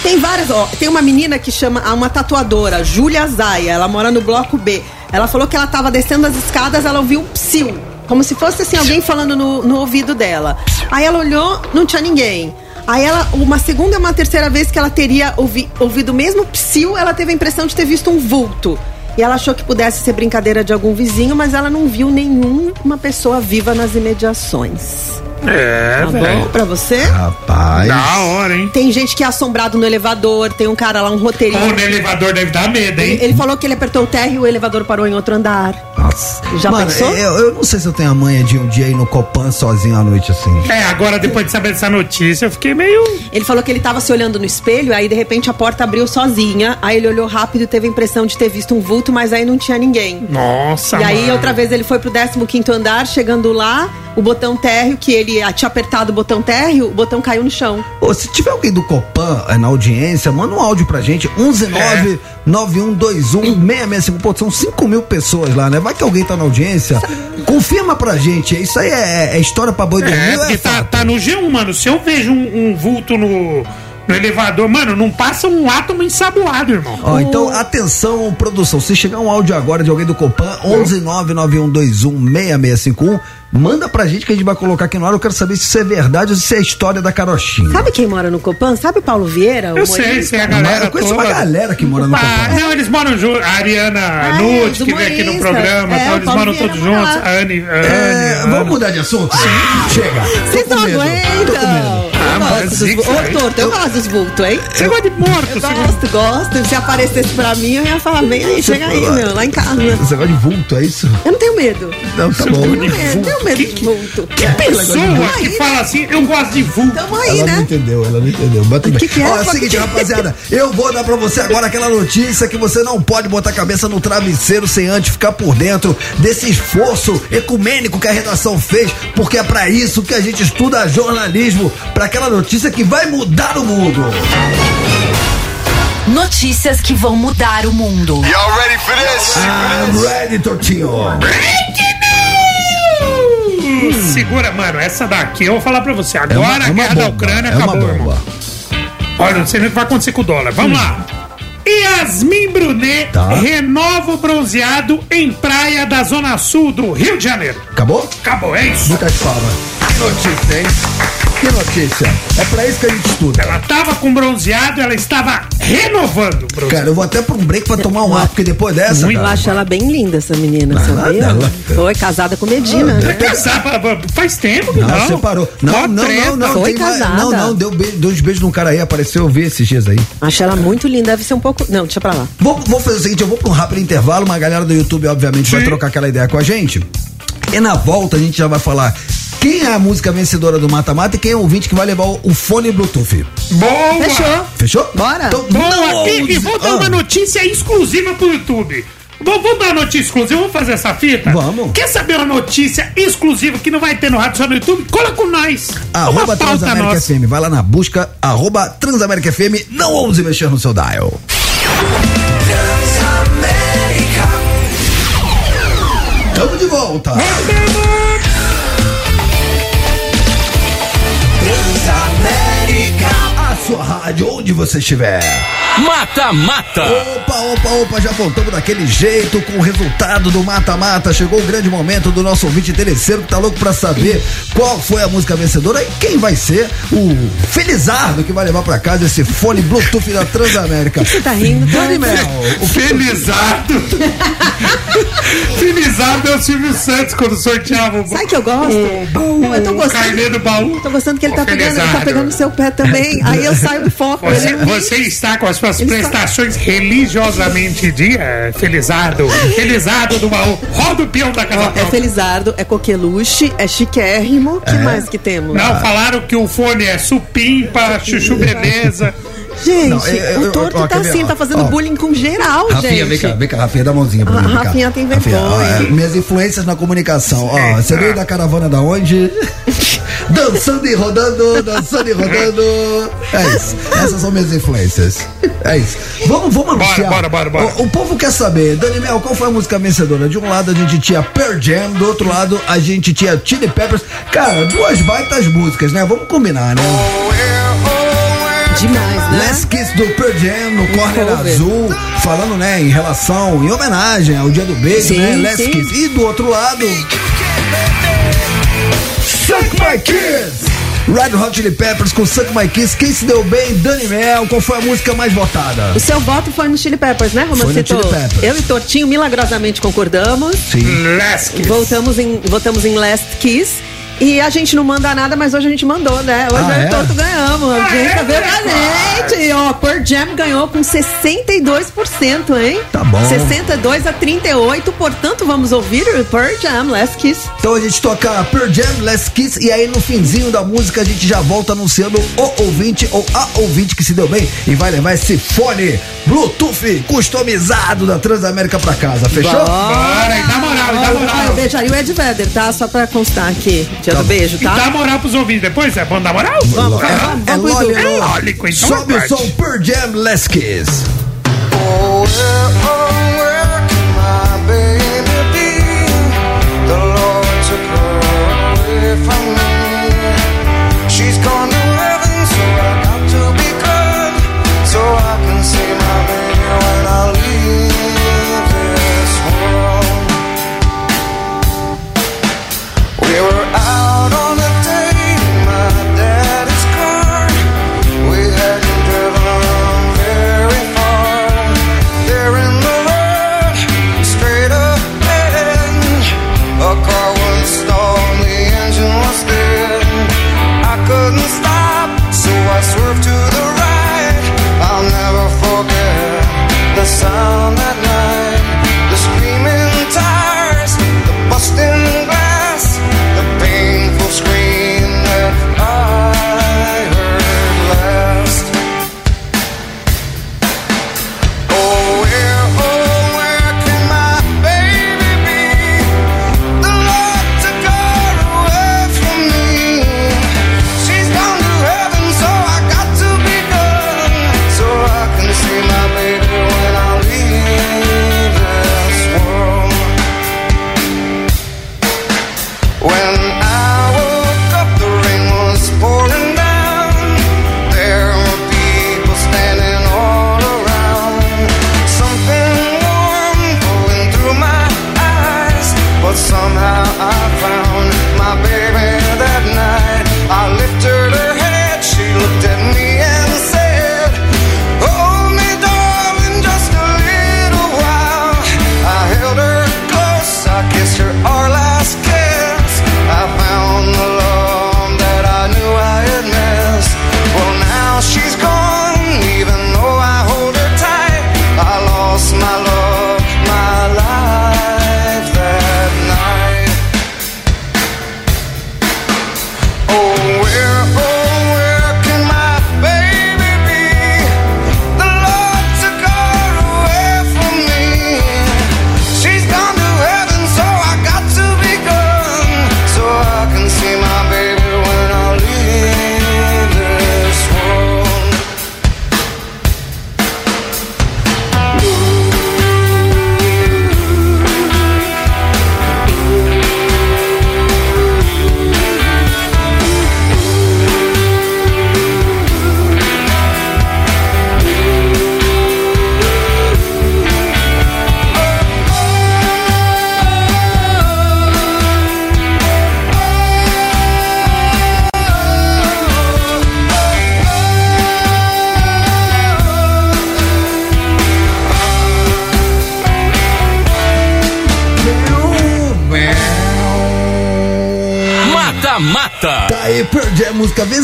Tem várias, ó, tem uma menina que chama, ah, uma tatuadora, Júlia Zaia, ela mora no bloco B. Ela falou que ela tava descendo as escadas, ela ouviu um psiu, como se fosse assim alguém falando no, no ouvido dela. Aí ela olhou, não tinha ninguém. Aí ela, uma segunda e uma terceira vez que ela teria ouvi, ouvido o mesmo psiu, ela teve a impressão de ter visto um vulto. E ela achou que pudesse ser brincadeira de algum vizinho, mas ela não viu nenhuma pessoa viva nas imediações. É, Tá bom velho. pra você? Rapaz. Da hora, hein? Tem gente que é assombrado no elevador, tem um cara lá, um roteirinho. Pô, no elevador deve dar medo, hein? Ele, ele falou que ele apertou o térreo e o elevador parou em outro andar. Nossa. Já Mano, pensou? Eu, eu não sei se eu tenho a manha de um dia ir no Copan sozinho à noite assim. É, agora depois de saber dessa notícia, eu fiquei meio. Ele falou que ele tava se olhando no espelho, aí de repente a porta abriu sozinha. Aí ele olhou rápido e teve a impressão de ter visto um vulto, mas aí não tinha ninguém. Nossa, e aí, mano. outra vez, ele foi pro 15 andar, chegando lá, o botão térreo, que ele tinha apertado o botão térreo, o botão caiu no chão. Ô, se tiver alguém do Copan é, na audiência, manda um áudio pra gente. 119 9121 665. Pô, são 5 mil pessoas lá, né? Vai que alguém tá na audiência. Confirma pra gente. Isso aí é, é história pra boi dormir. É, é tá, tá no G1, mano. Se eu vejo um, um vulto no, no elevador, mano, não passa um átomo ensaboado, irmão. Ó, então, atenção, produção. Se chegar um áudio agora de alguém do Copan, 11991216651, manda pra gente que a gente vai colocar aqui no ar. Eu quero saber se isso é verdade ou se é história da carochinha. Sabe quem mora no Copan? Sabe o Paulo Vieira? o Eu sei, sei a galera Eu conheço toda. uma galera que mora no Ah, Copan. não, eles moram juntos. A Ariana Ah, Nutt, é, que vem aqui no programa, É, tal, eles moram Vieira todos juntos. A Anne, a É, Anne, a vamos mudar de assunto? Chega. Vocês não aguentam. Ah, mas dos hein? Ô, torto, eu gosto dos vultos, hein? Você gosta de morto, Eu gosto, gosto. Se aparecesse pra mim, eu ia falar, vem aí, chega aí, meu, lá em casa. Você gosta de vulto, é isso? Eu não tenho medo. Não, tá bom. Eu não tenho, medo de vulto. Que pessoa que fala assim, eu gosto de vulto. Tamo aí, ela né? não entendeu, ela não entendeu. Tudo bem. Que que é? Ó, é o seguinte, rapaziada, eu vou dar pra você agora aquela notícia que você não pode botar a cabeça no travesseiro sem antes ficar por dentro desse esforço ecumênico que a redação fez, porque é pra isso que a gente estuda jornalismo, pra aquela notícia que vai mudar o mundo. Notícias que vão mudar o mundo. Y'all ready for this? I'm ready, Tortinho. Hum, Segura, mano, essa daqui eu vou falar pra você. Agora uma- é a guerra da Ucrânia é acabou, irmão. Olha, não sei nem o que vai acontecer com o dólar. Vamos lá. Yasmin Brunet Tá. renova o bronzeado em praia da Zona Sul do Rio de Janeiro. Acabou? Acabou, é isso. Muitas palmas. Que notícia, hein? Que notícia. É pra isso que a gente estuda. Ela tava com bronzeado, ela estava renovando o. Cara, eu vou até pra um break pra tomar um ar, porque depois dessa. Eu cara, acho ela bem linda, essa menina, Ah, sabia? ela- Foi casada com Medina, né? Pensava, faz tempo que Não, não. separou. Não, não, não, não. Foi casada. Não, não, deu, be- deu uns beijos num cara aí, apareceu, eu vi esses dias aí. Acho ela muito linda, deve ser um pouco. Não, deixa pra lá. Vou, vou fazer o seguinte, eu vou pra um rápido intervalo, uma galera do YouTube, obviamente, vai Sim. trocar aquela ideia com a gente. E na volta a gente já vai falar quem é a música vencedora do Mata Mata e quem é o ouvinte que vai levar o, o fone Bluetooth. Boa! Fechou. Fechou? Bora. Então, Boa, não e, e vou dar Ah, uma notícia exclusiva pro YouTube. Vou, vou dar uma notícia exclusiva, vamos fazer essa fita? Vamos. Quer saber uma notícia exclusiva que não vai ter no rádio só no YouTube? Cola com nós. Arroba Transamérica. FM, vai lá na busca, arroba Transamérica FM, não ouse mexer no seu dial. Tamo de volta. A sua rádio, onde você estiver. Mata Mata. Opa, opa, opa, já voltamos daquele jeito com o resultado do mata-mata. Chegou o grande momento do nosso ouvinte interesseiro que tá louco pra saber qual foi a música vencedora e quem vai ser o Felizardo que vai levar pra casa esse fone Bluetooth da Transamérica. Você tá rindo, Dani tá? Mel, o Felizardo. Felizardo é o Silvio Santos quando sorteava o Sabe que eu gosto? O baú, Eu tô o gostando. carnê do baú. Tô gostando que ele tá pegando, ele tá pegando o seu pé também. Aí eu saio do foco. Você, você está com as suas Ele está- prestações religiosamente de eh, Felizardo. Felizardo do baú. Roda o peão da casa É. Felizardo, é coqueluche, é chiquérrimo. que mais que temos? Não, falaram que o fone é supimpa, chuchu beleza. Gente, Não, eu- eu- o torto ó, tá assim, ó, tá fazendo ó. bullying com geral, Rafinha, gente. vem cá, vem cá, Rafinha, dá a mãozinha pra mim. Rafinha tem Rafinha, ó, vergonha. é, minhas influências na comunicação. Ó, É, você veio da caravana da onde? dançando e rodando, dançando e rodando. É isso. Essas são minhas influências. É isso. Vamos, vamos Bora, anunciar. bora, bora, bora. O, o povo quer saber, Dani Mel, qual foi a música vencedora? De um lado a gente tinha Pearl Jam, do outro lado a gente tinha Chili Peppers. Cara, duas baitas músicas, né? Vamos combinar, né? Demais, né? Last Kiss do Pearl Jam no corner azul, falando, né, em relação, em homenagem ao dia do beijo, Sim, né? Last sim. Kiss. E do outro lado, Suck My Kiss! Red Hot Chili Peppers com Suck My Kiss. Quem se deu bem? Dani Mel. Qual foi a música mais votada? O seu voto foi no Chili Peppers, né, Foi no? Chili Peppers. Eu e Tortinho milagrosamente concordamos. Sim. Last Kiss. Voltamos em, votamos em Last Kiss. E a gente não manda nada, mas hoje a gente mandou, né? Hoje Ah, eu é? ganhamos. A Ah, gente é, tá vendo a gente. Ó, Pearl Jam ganhou com 62%, hein? Tá bom. 62 a 38, portanto, vamos ouvir o Pearl Jam, Last Kiss. Então a gente toca Pearl Jam, Last Kiss e aí no finzinho da música a gente já volta anunciando o ouvinte ou a ouvinte que se deu bem e vai levar esse fone Bluetooth customizado da Transamérica pra casa, fechou? Bora, e dá moral, e dá Ah, eu moral. beijaria o Ed Vedder, tá? Só pra constar aqui. Dia do beijo, E tá? dá moral pros ouvintes depois? É bom dar moral? Vamos, É, vamos, é vamos, lógico. Edu. É então Sobe o aguarde. som Pearl Jam, Last Kiss. Oh, where, oh, where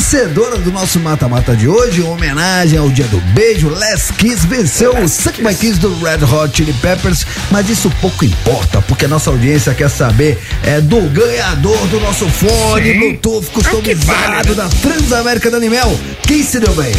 vencedora do nosso mata-mata de hoje, em homenagem ao dia do beijo. Les Kiss venceu o Suck My Kiss do Red Hot Chili Peppers, mas isso pouco importa, porque a nossa audiência quer saber é, do ganhador do nosso fone Sim. Bluetooth customizado vale, né? da Transamérica da Animel. Quem se deu bem?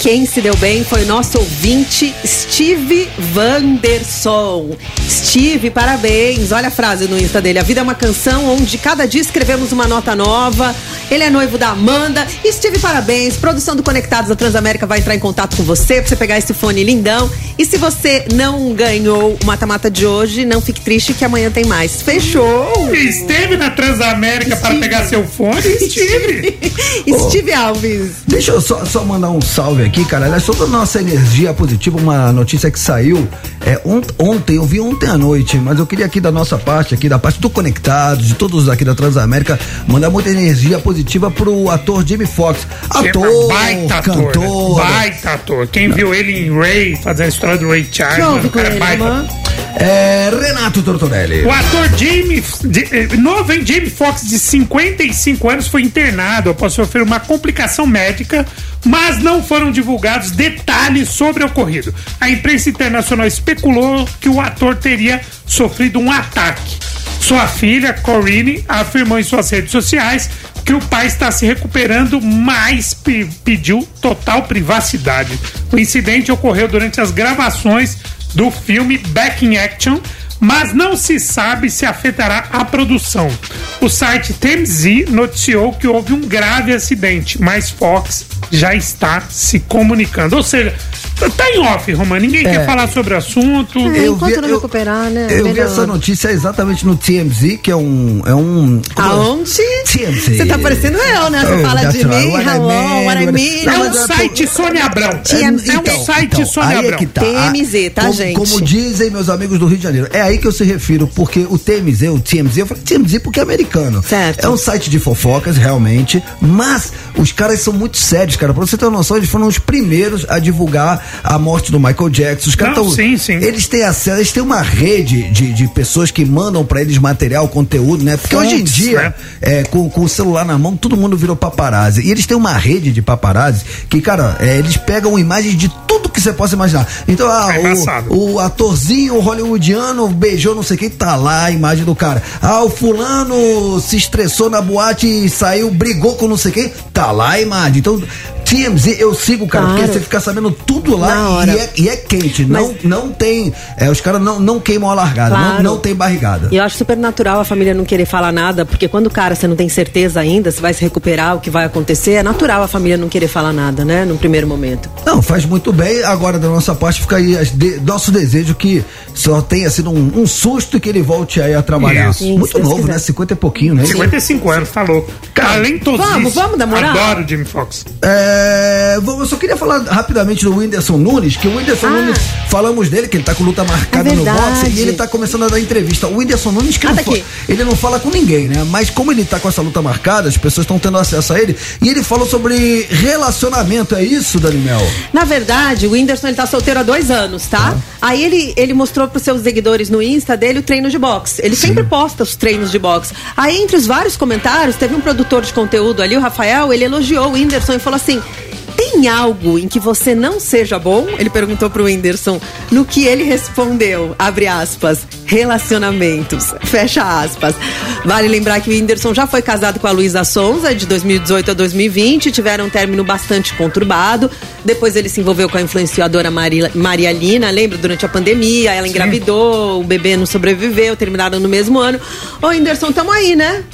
Quem se deu bem foi o nosso ouvinte Steve Vanderson. Steve, parabéns. Olha a frase no Insta dele. A vida é uma canção onde cada dia escrevemos uma nota nova. Ele é noivo da Amanda. Steve, parabéns. Produção do Conectados da Transamérica vai entrar em contato com você pra você pegar esse fone lindão. E se você não ganhou o mata-mata de hoje, não fique triste que amanhã tem mais. Fechou! Esteve na Transamérica para pegar seu fone? Estive. Steve Alves. Deixa eu só, só mandar um salve aqui, cara. Aliás, sobre a nossa energia positiva, uma notícia que saiu é, ont- ontem, eu vi ontem à noite, mas eu queria aqui da nossa parte, aqui da parte do Conectado, de todos aqui da Transamérica, mandar muita energia positiva pro ator Jamie Foxx. Ator, baita ator, cantor. né? Baita ator. Quem viu ele em Ray, fazendo a história do Ray Charles, cara, ele, baita. mano? É, Renato Tortorelli. O ator Jamie, eh, novo? Jamie Foxx, de 55 anos, foi internado após sofrer uma complicação médica, mas não foram divulgados detalhes sobre o ocorrido. A imprensa internacional especulou que o ator teria sofrido um ataque. Sua filha, Corinne, afirmou em suas redes sociais que o pai está se recuperando, mas pe- pediu total privacidade. O incidente ocorreu durante as gravações do filme Back in Action, mas não se sabe se afetará a produção. O site TMZ noticiou que houve um grave acidente, mas Fox já está se comunicando. Ou seja, tá em off, Romano. Ninguém É. quer falar sobre o assunto. É, enquanto não recuperar, né? Eu vi melhor. essa notícia exatamente no TMZ, que é um. É um Aonde? TMZ. Você tá parecendo eu, né? Você Oh, fala de right. mim, What I hello, what I mean. É um eu tô- site Sônia Abrão. TMZ. É um site Então, Sônia aí é Abrão. que tá. TMZ, tá, como, gente? Como dizem meus amigos do Rio de Janeiro. É aí que eu se refiro, porque o TMZ, o TMZ, eu falei TMZ porque é americano. Certo. É um site de fofocas, realmente, mas os caras são muito sérios, cara. Pra você ter uma noção, eles foram os primeiros a divulgar a morte do Michael Jackson. Os caras Não, tão, sim, sim. Eles têm acesso, eles têm uma rede de, de pessoas que mandam pra eles material, conteúdo, né? Porque hoje em dia, né? é, com, com o celular na mão, todo mundo virou paparazzi. E eles têm uma rede de paparazzi que, cara, é, eles pegam imagens de tudo que você possa imaginar. Então, ah, É o, o atorzinho hollywoodiano beijou não sei quem, tá lá a imagem do cara. Ah, o fulano se estressou na boate e saiu, brigou com não sei quem, tá lá a imagem. Então, TMZ, eu sigo, cara, Claro. porque você fica sabendo tudo Na lá hora. e é, e é quente. Mas- Não, não tem. é, os caras não, não queimam a largada, Claro. não, não tem barrigada. E eu acho super natural a família não querer falar nada, porque quando o cara você não tem certeza ainda se vai se recuperar, o que vai acontecer, é natural a família não querer falar nada, né? No primeiro momento. Não, faz muito bem. Agora, da nossa parte, fica aí as de- nosso desejo que só tenha sido um, um susto e que ele volte aí a trabalhar. Sim, muito novo, quiser. né? 50 e pouquinho, né? 55 anos, tá louco. Talentosíssimo. vamos, vamos dar moral? Adoro o Jimmy Fox. É, eu só queria falar rapidamente do Whindersson Nunes, que o Whindersson Nunes, falamos dele, que ele tá com luta marcada É no boxe, e ele tá começando a dar entrevista. O Whindersson Nunes, que Ah, não tá fa- aqui. ele não fala com ninguém, né? Mas como ele tá com essa luta marcada, as pessoas estão tendo acesso a ele, e ele falou sobre relacionamento, é isso, Dani Mel? Na verdade, o Whindersson ele tá solteiro há dois anos, tá? Aí ele, ele mostrou pros seus seguidores no Insta dele o treino de boxe. Ele sempre posta os treinos de boxe. Aí, entre os vários comentários, teve um produtor de conteúdo ali, o Rafael, ele elogiou o Whindersson e falou assim. Tem algo em que você não seja bom? Ele perguntou pro Whindersson. No que ele respondeu, abre aspas, relacionamentos, fecha aspas. Vale lembrar que o Whindersson já foi casado com a Luísa Sonza, de 2018 a 2020, tiveram um término bastante conturbado. Depois ele se envolveu com a influenciadora Maria, Maria Lina, lembra? Durante a pandemia, ela engravidou, o bebê não sobreviveu, terminaram no mesmo ano. Ô, Whindersson, tamo aí, né?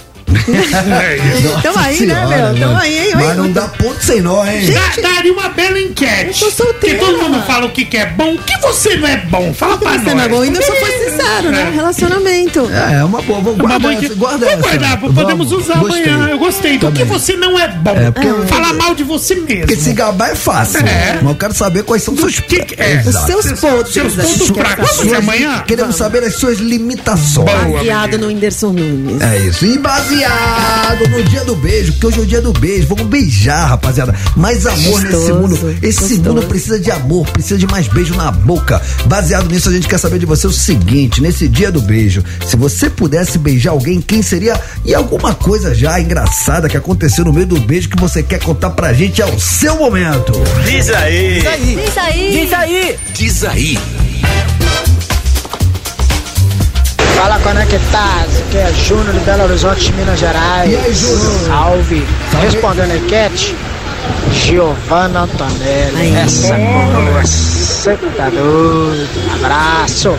Tamo aí, né, meu? Tamo aí, hein? Mas não dá ponto sem nó, hein? Dá- daria uma bela enquete. Eu tô solteira. Que todo mundo fala o que, que é bom. O que você não é bom? Fala pra Você nós. não é bom, o Whindersson foi sincero, né? Relacionamento. É, é uma boa, vamos Uma guardar boa essa, guarda Vamos essa. guardar, podemos Vamos, usar gostei. amanhã. Eu gostei. Do que você não é bom. É, porque- Falar mal de você mesmo. Porque se gabar é fácil. É. Mas eu quero saber quais são os seus que que é? Os seus pontos. Seus gente pontos fracos. Vamos amanhã? Queremos saber as suas limitações. Baseado no Whindersson Nunes. É isso. E baseado feriado, no dia do beijo, porque hoje é o dia do beijo. Vamos beijar, rapaziada. Mais amor nesse Gostoso, mundo. Esse gostoso. mundo precisa de amor, precisa de mais beijo na boca. Baseado nisso, a gente quer saber de você o seguinte: nesse dia do beijo, se você pudesse beijar alguém, quem seria? E alguma coisa já engraçada que aconteceu no meio do beijo que você quer contar pra gente é o seu momento. Diz aí. Diz aí. Diz aí. Diz aí. Diz aí. Fala conectados, que é Júnior de Belo Horizonte, Minas Gerais. E aí, Júnior? Salve. Respondendo a enquete, Giovanna Antonelli. Essa coroa, você tá doido. Abraço.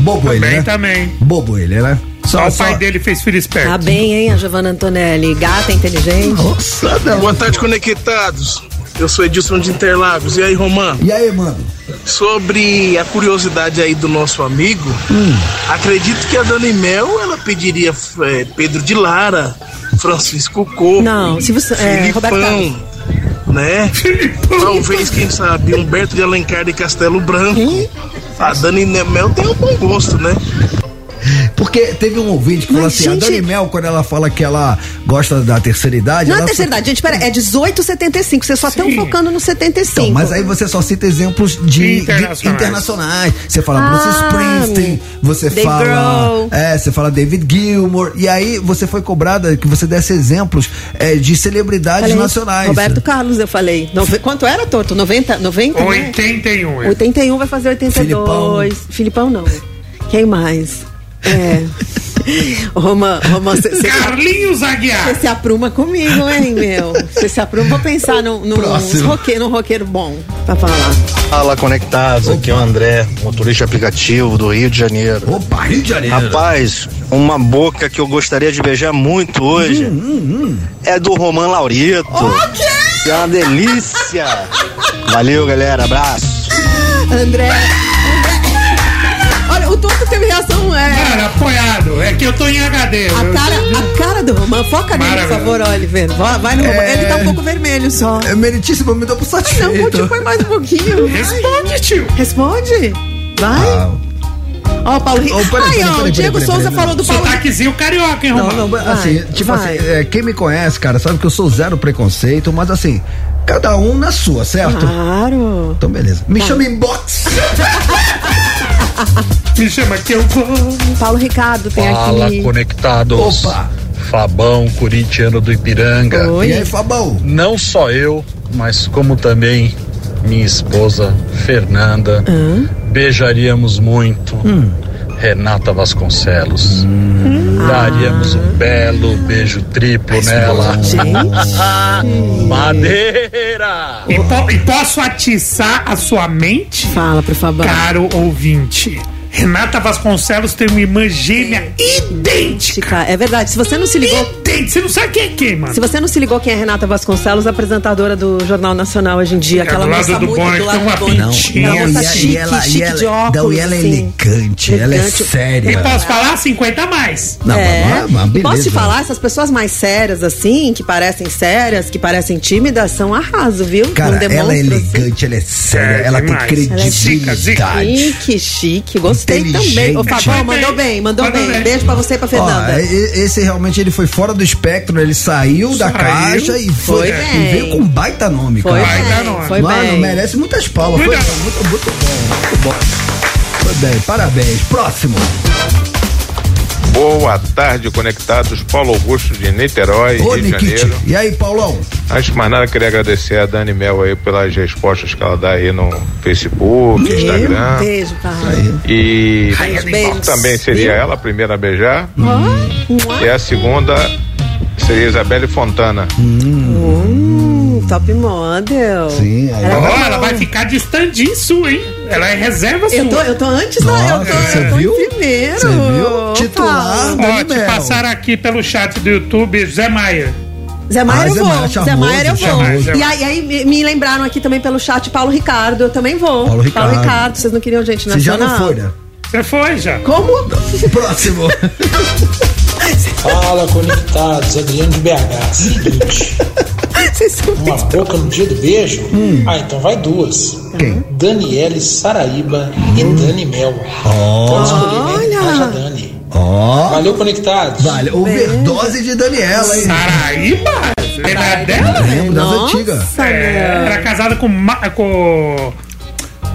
Bobo ele, Também, né? também. Bobo ele, né? Só o pai dele fez filho esperto. Tá bem, hein, a Giovanna Antonelli? Gata, inteligente. Nossa, não. Boa tarde, conectados. Eu sou Edilson de Interlagos. E aí, Romano? E aí, mano? Sobre a curiosidade aí do nosso amigo, acredito que a Dani Mel ela pediria é, Pedro de Lara, Francisco Coco, Não, se você- é, Roberto Filipão, né? Talvez, quem sabe, Humberto de Alencar de Castelo Branco. A Dani Mel tem um bom gosto, né? Porque teve um ouvinte que falou assim: a gente- Dani Mel, quando ela fala que ela gosta da terceira idade. Não é terceira idade, gente, pera, é 1875. Vocês só estão focando no 75. Então, mas aí você só cita exemplos de de Internacionais. internacionais. Você fala Ah, Bruce Springsteen, você Dave fala. Grohl. É, você fala David Gilmour. E aí você foi cobrada que você desse exemplos é, de celebridades Falei, nacionais. Roberto Carlos, eu falei. Nove- Quanto era, Torto? 90? 90 né? 81. é. 81 vai fazer 82. Filipão, não. Quem mais? É. Roma, Roma, você Carlinhos Aguiar. se apruma comigo, hein, meu? Você se apruma, vou pensar num, roqueiro, num roqueiro bom pra falar. Fala conectados, aqui é o André, motorista aplicativo do Rio de Janeiro. Opa, Rio de Janeiro. Rapaz, uma boca que eu gostaria de beijar muito hoje é do Roman Laurito. Que é uma delícia. Valeu, galera, abraço. André. Olha, o Torto teve reação. É, Cara, apoiado. É que eu tô em HD. a, cara, a cara do Roman, foca nele, por favor, Oliver. Vai, vai no Roman. É. Ele tá um pouco vermelho só. É meritíssimo, me dá pro Não, satisfeito. pode põe mais um pouquinho. Responde, tio. Responde. Vai. Ah, Ó, o Paulo Rico. Oh, peraí, Aí, peraí, ó, o peraí, Diego peraí, Souza peraí, falou do Paulo. Sotaquezinho carioca, hein, Não, Romano? não, assim, Vai, tipo vai. assim, é, quem me conhece, cara, sabe que eu sou zero preconceito, mas assim, cada um na sua, certo? Claro. Então, beleza. Me Tá. chama inbox. Me chama que eu vou. Paulo Ricardo tem Fala, aqui. conectados. Opa. Fabão, corintiano do Ipiranga. Oi. E aí, Fabão? Não só eu, mas como também minha esposa, Fernanda. Beijaríamos muito. Hum. Renata Vasconcelos. Daríamos um belo beijo triplo nela. Madeira! E, po- e posso atiçar a sua mente? Fala pro Fabão. Caro ouvinte. Renata Vasconcelos tem uma irmã gêmea idêntica. É verdade, se você não se ligou. Idêntica. Você não sabe quem é quem, mano. Se você não se ligou quem é Renata Vasconcelos, apresentadora do Jornal Nacional hoje em dia, É, aquela do lado moça do muito bom, do lado uma do Não, moça e, chique, e ela, chique e ela, de óculos, não, e ela é assim. elegante, ela é Elegante. E séria. posso falar 50 a mais. Não, é. mas- mas posso te falar, essas pessoas mais sérias, assim, que parecem sérias, que parecem tímidas, são arraso, viu? Cara, ela é assim. elegante, ela é séria, É, ela demais. tem Ela é credibilidade. Chique, chique. Gostei Inteligente. também. Ô, Fabão, Mandou bem. mandou Mandou bem. bem. Beijo pra você e pra Ó, Fernanda. e- esse realmente ele foi fora do espectro, ele saiu, da Saiu. caixa e foi, Foi e veio com baita nome, Foi cara. Vai dar bem, nome. foi Mano, bem. merece muitas palmas. Foi muito, muito bom, muito bom. Foi bem, parabéns. Próximo. Boa tarde, conectados. Paulo Augusto de Niterói, Ô, Rio de Nikit. Janeiro. E aí, Paulão? Antes de mais nada, queria agradecer a Dani Mel aí pelas respostas que ela dá aí no Facebook, Instagram. Beijo, pai. E Beijos. também seria ela a primeira a beijar. E a segunda seria Isabelle Fontana. Hum, top model. Sim, aí. Ela ela vai ficar distante sua, hein? Ela é reserva sua. Eu tô, eu tô antes da. Eu tô, eu tô viu? em primeiro. Você viu? Titular Ó, te passaram aqui pelo chat do YouTube, Zé Maia. Zé Maier Ah, eu Zé vou. Maier, Zé Maier eu vou. E aí, aí me, lembraram aqui também pelo chat Paulo Ricardo. Eu também vou. Paulo Ricardo. Vocês não queriam gente Você já nacional? não foi, né? Você foi já. Como? Próximo. Fala, conectados. Adriano de BH. Seguinte. Vocês são Uma boca no dia do beijo? Ah, então vai duas. Quem? Daniele Saraíba e Dani Mel. Pode escolher, né? Olha. Dani. Ó. Valeu, conectados. Vale, overdose de Daniela, hein? Saraíba? Lembra dela? Lembro das antigas. É, era casada com, com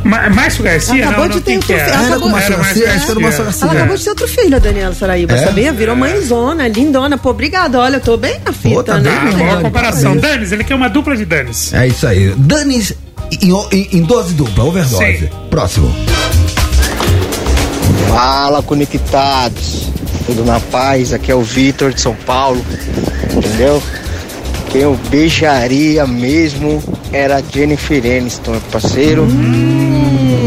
Ma, Márcio Garcia? Acabou não, de não, ter outro que filho. Ela acabou- Márcio Garcia, era Márcio Garcia. Ela acabou de ter outro filho, a Daniela Saraíba, É? sabia? Virou mãezona, lindona. Pô, obrigado. Olha, eu tô bem na fita, Pô, tá né? bem, Ah, boa comparação. parabéns. Danis, ele quer uma dupla de Danis. É isso aí. Danis em, em- em dose dupla, overdose. Sim. Próximo. Fala, conectados. Tudo na paz? Aqui é o Vitor de São Paulo. Entendeu? Quem eu beijaria mesmo era a Jennifer Aniston, parceiro.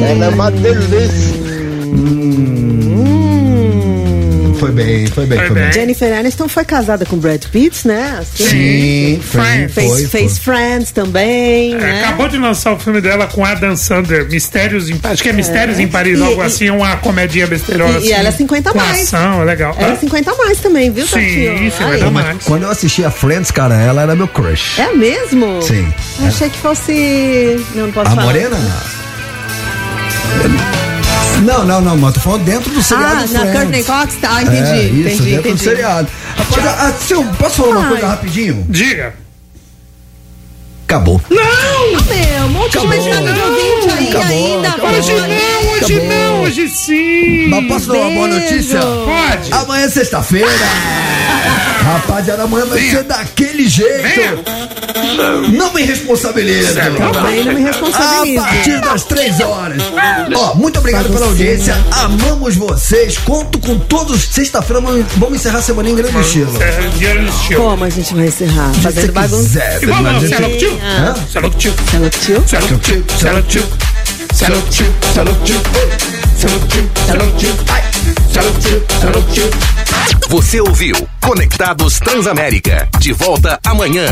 Ela é uma delícia. Foi bem, foi bem, Foi foi bem. bem. Jennifer Aniston foi casada com Brad Pitt, né? Assim, Sim, Friends. foi, Fez, foi, fez Friends também, É, né? Acabou de lançar o filme dela com Adam Sandler, Mistérios em Acho que é Mistérios em Paris, E- algo e- assim, uma comedinha besteirona E- assim. e ela é 50 a com mais. ação, é legal. Ela é Hã? 50 a mais também, viu, Sim, Tatinho? 50 Ai, a Mas mais. quando eu assistia Friends, cara, ela era meu crush. É mesmo? Sim. Eu achei que fosse. Não, não posso A falar. morena? Não, não, não, mas tô falando dentro do seriado Ah, na. Courtney Cox? Ah, entendi. É, isso, entendi, dentro entendi. do seriado. Rapaz, ah, se eu posso falar uma coisa rapidinho? Diga. Acabou. Não! Ah, meu, um monte de Acabou. de ouvinte aí Acabou, ainda. acabou. Hoje não, hoje Acabou. não, hoje sim. Mas posso dar uma boa Beijo. notícia? Pode. Amanhã é sexta-feira. Rapaziada, amanhã vai ser daquele jeito. Não me responsabilizo. Também não me responsabilizo. A partir das três horas. Ó, muito obrigado pela audiência. Amamos vocês. Conto com todos. Sexta-feira vamos vamos encerrar a semana em grande estilo. Como a gente vai encerrar? Fazendo bagunça. Igual não, mas você é gente- louco, você ouviu Conectados Transamérica. De volta amanhã.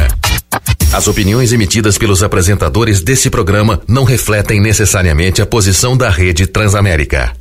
As opiniões emitidas pelos apresentadores desse programa não refletem necessariamente a posição da Rede Transamérica.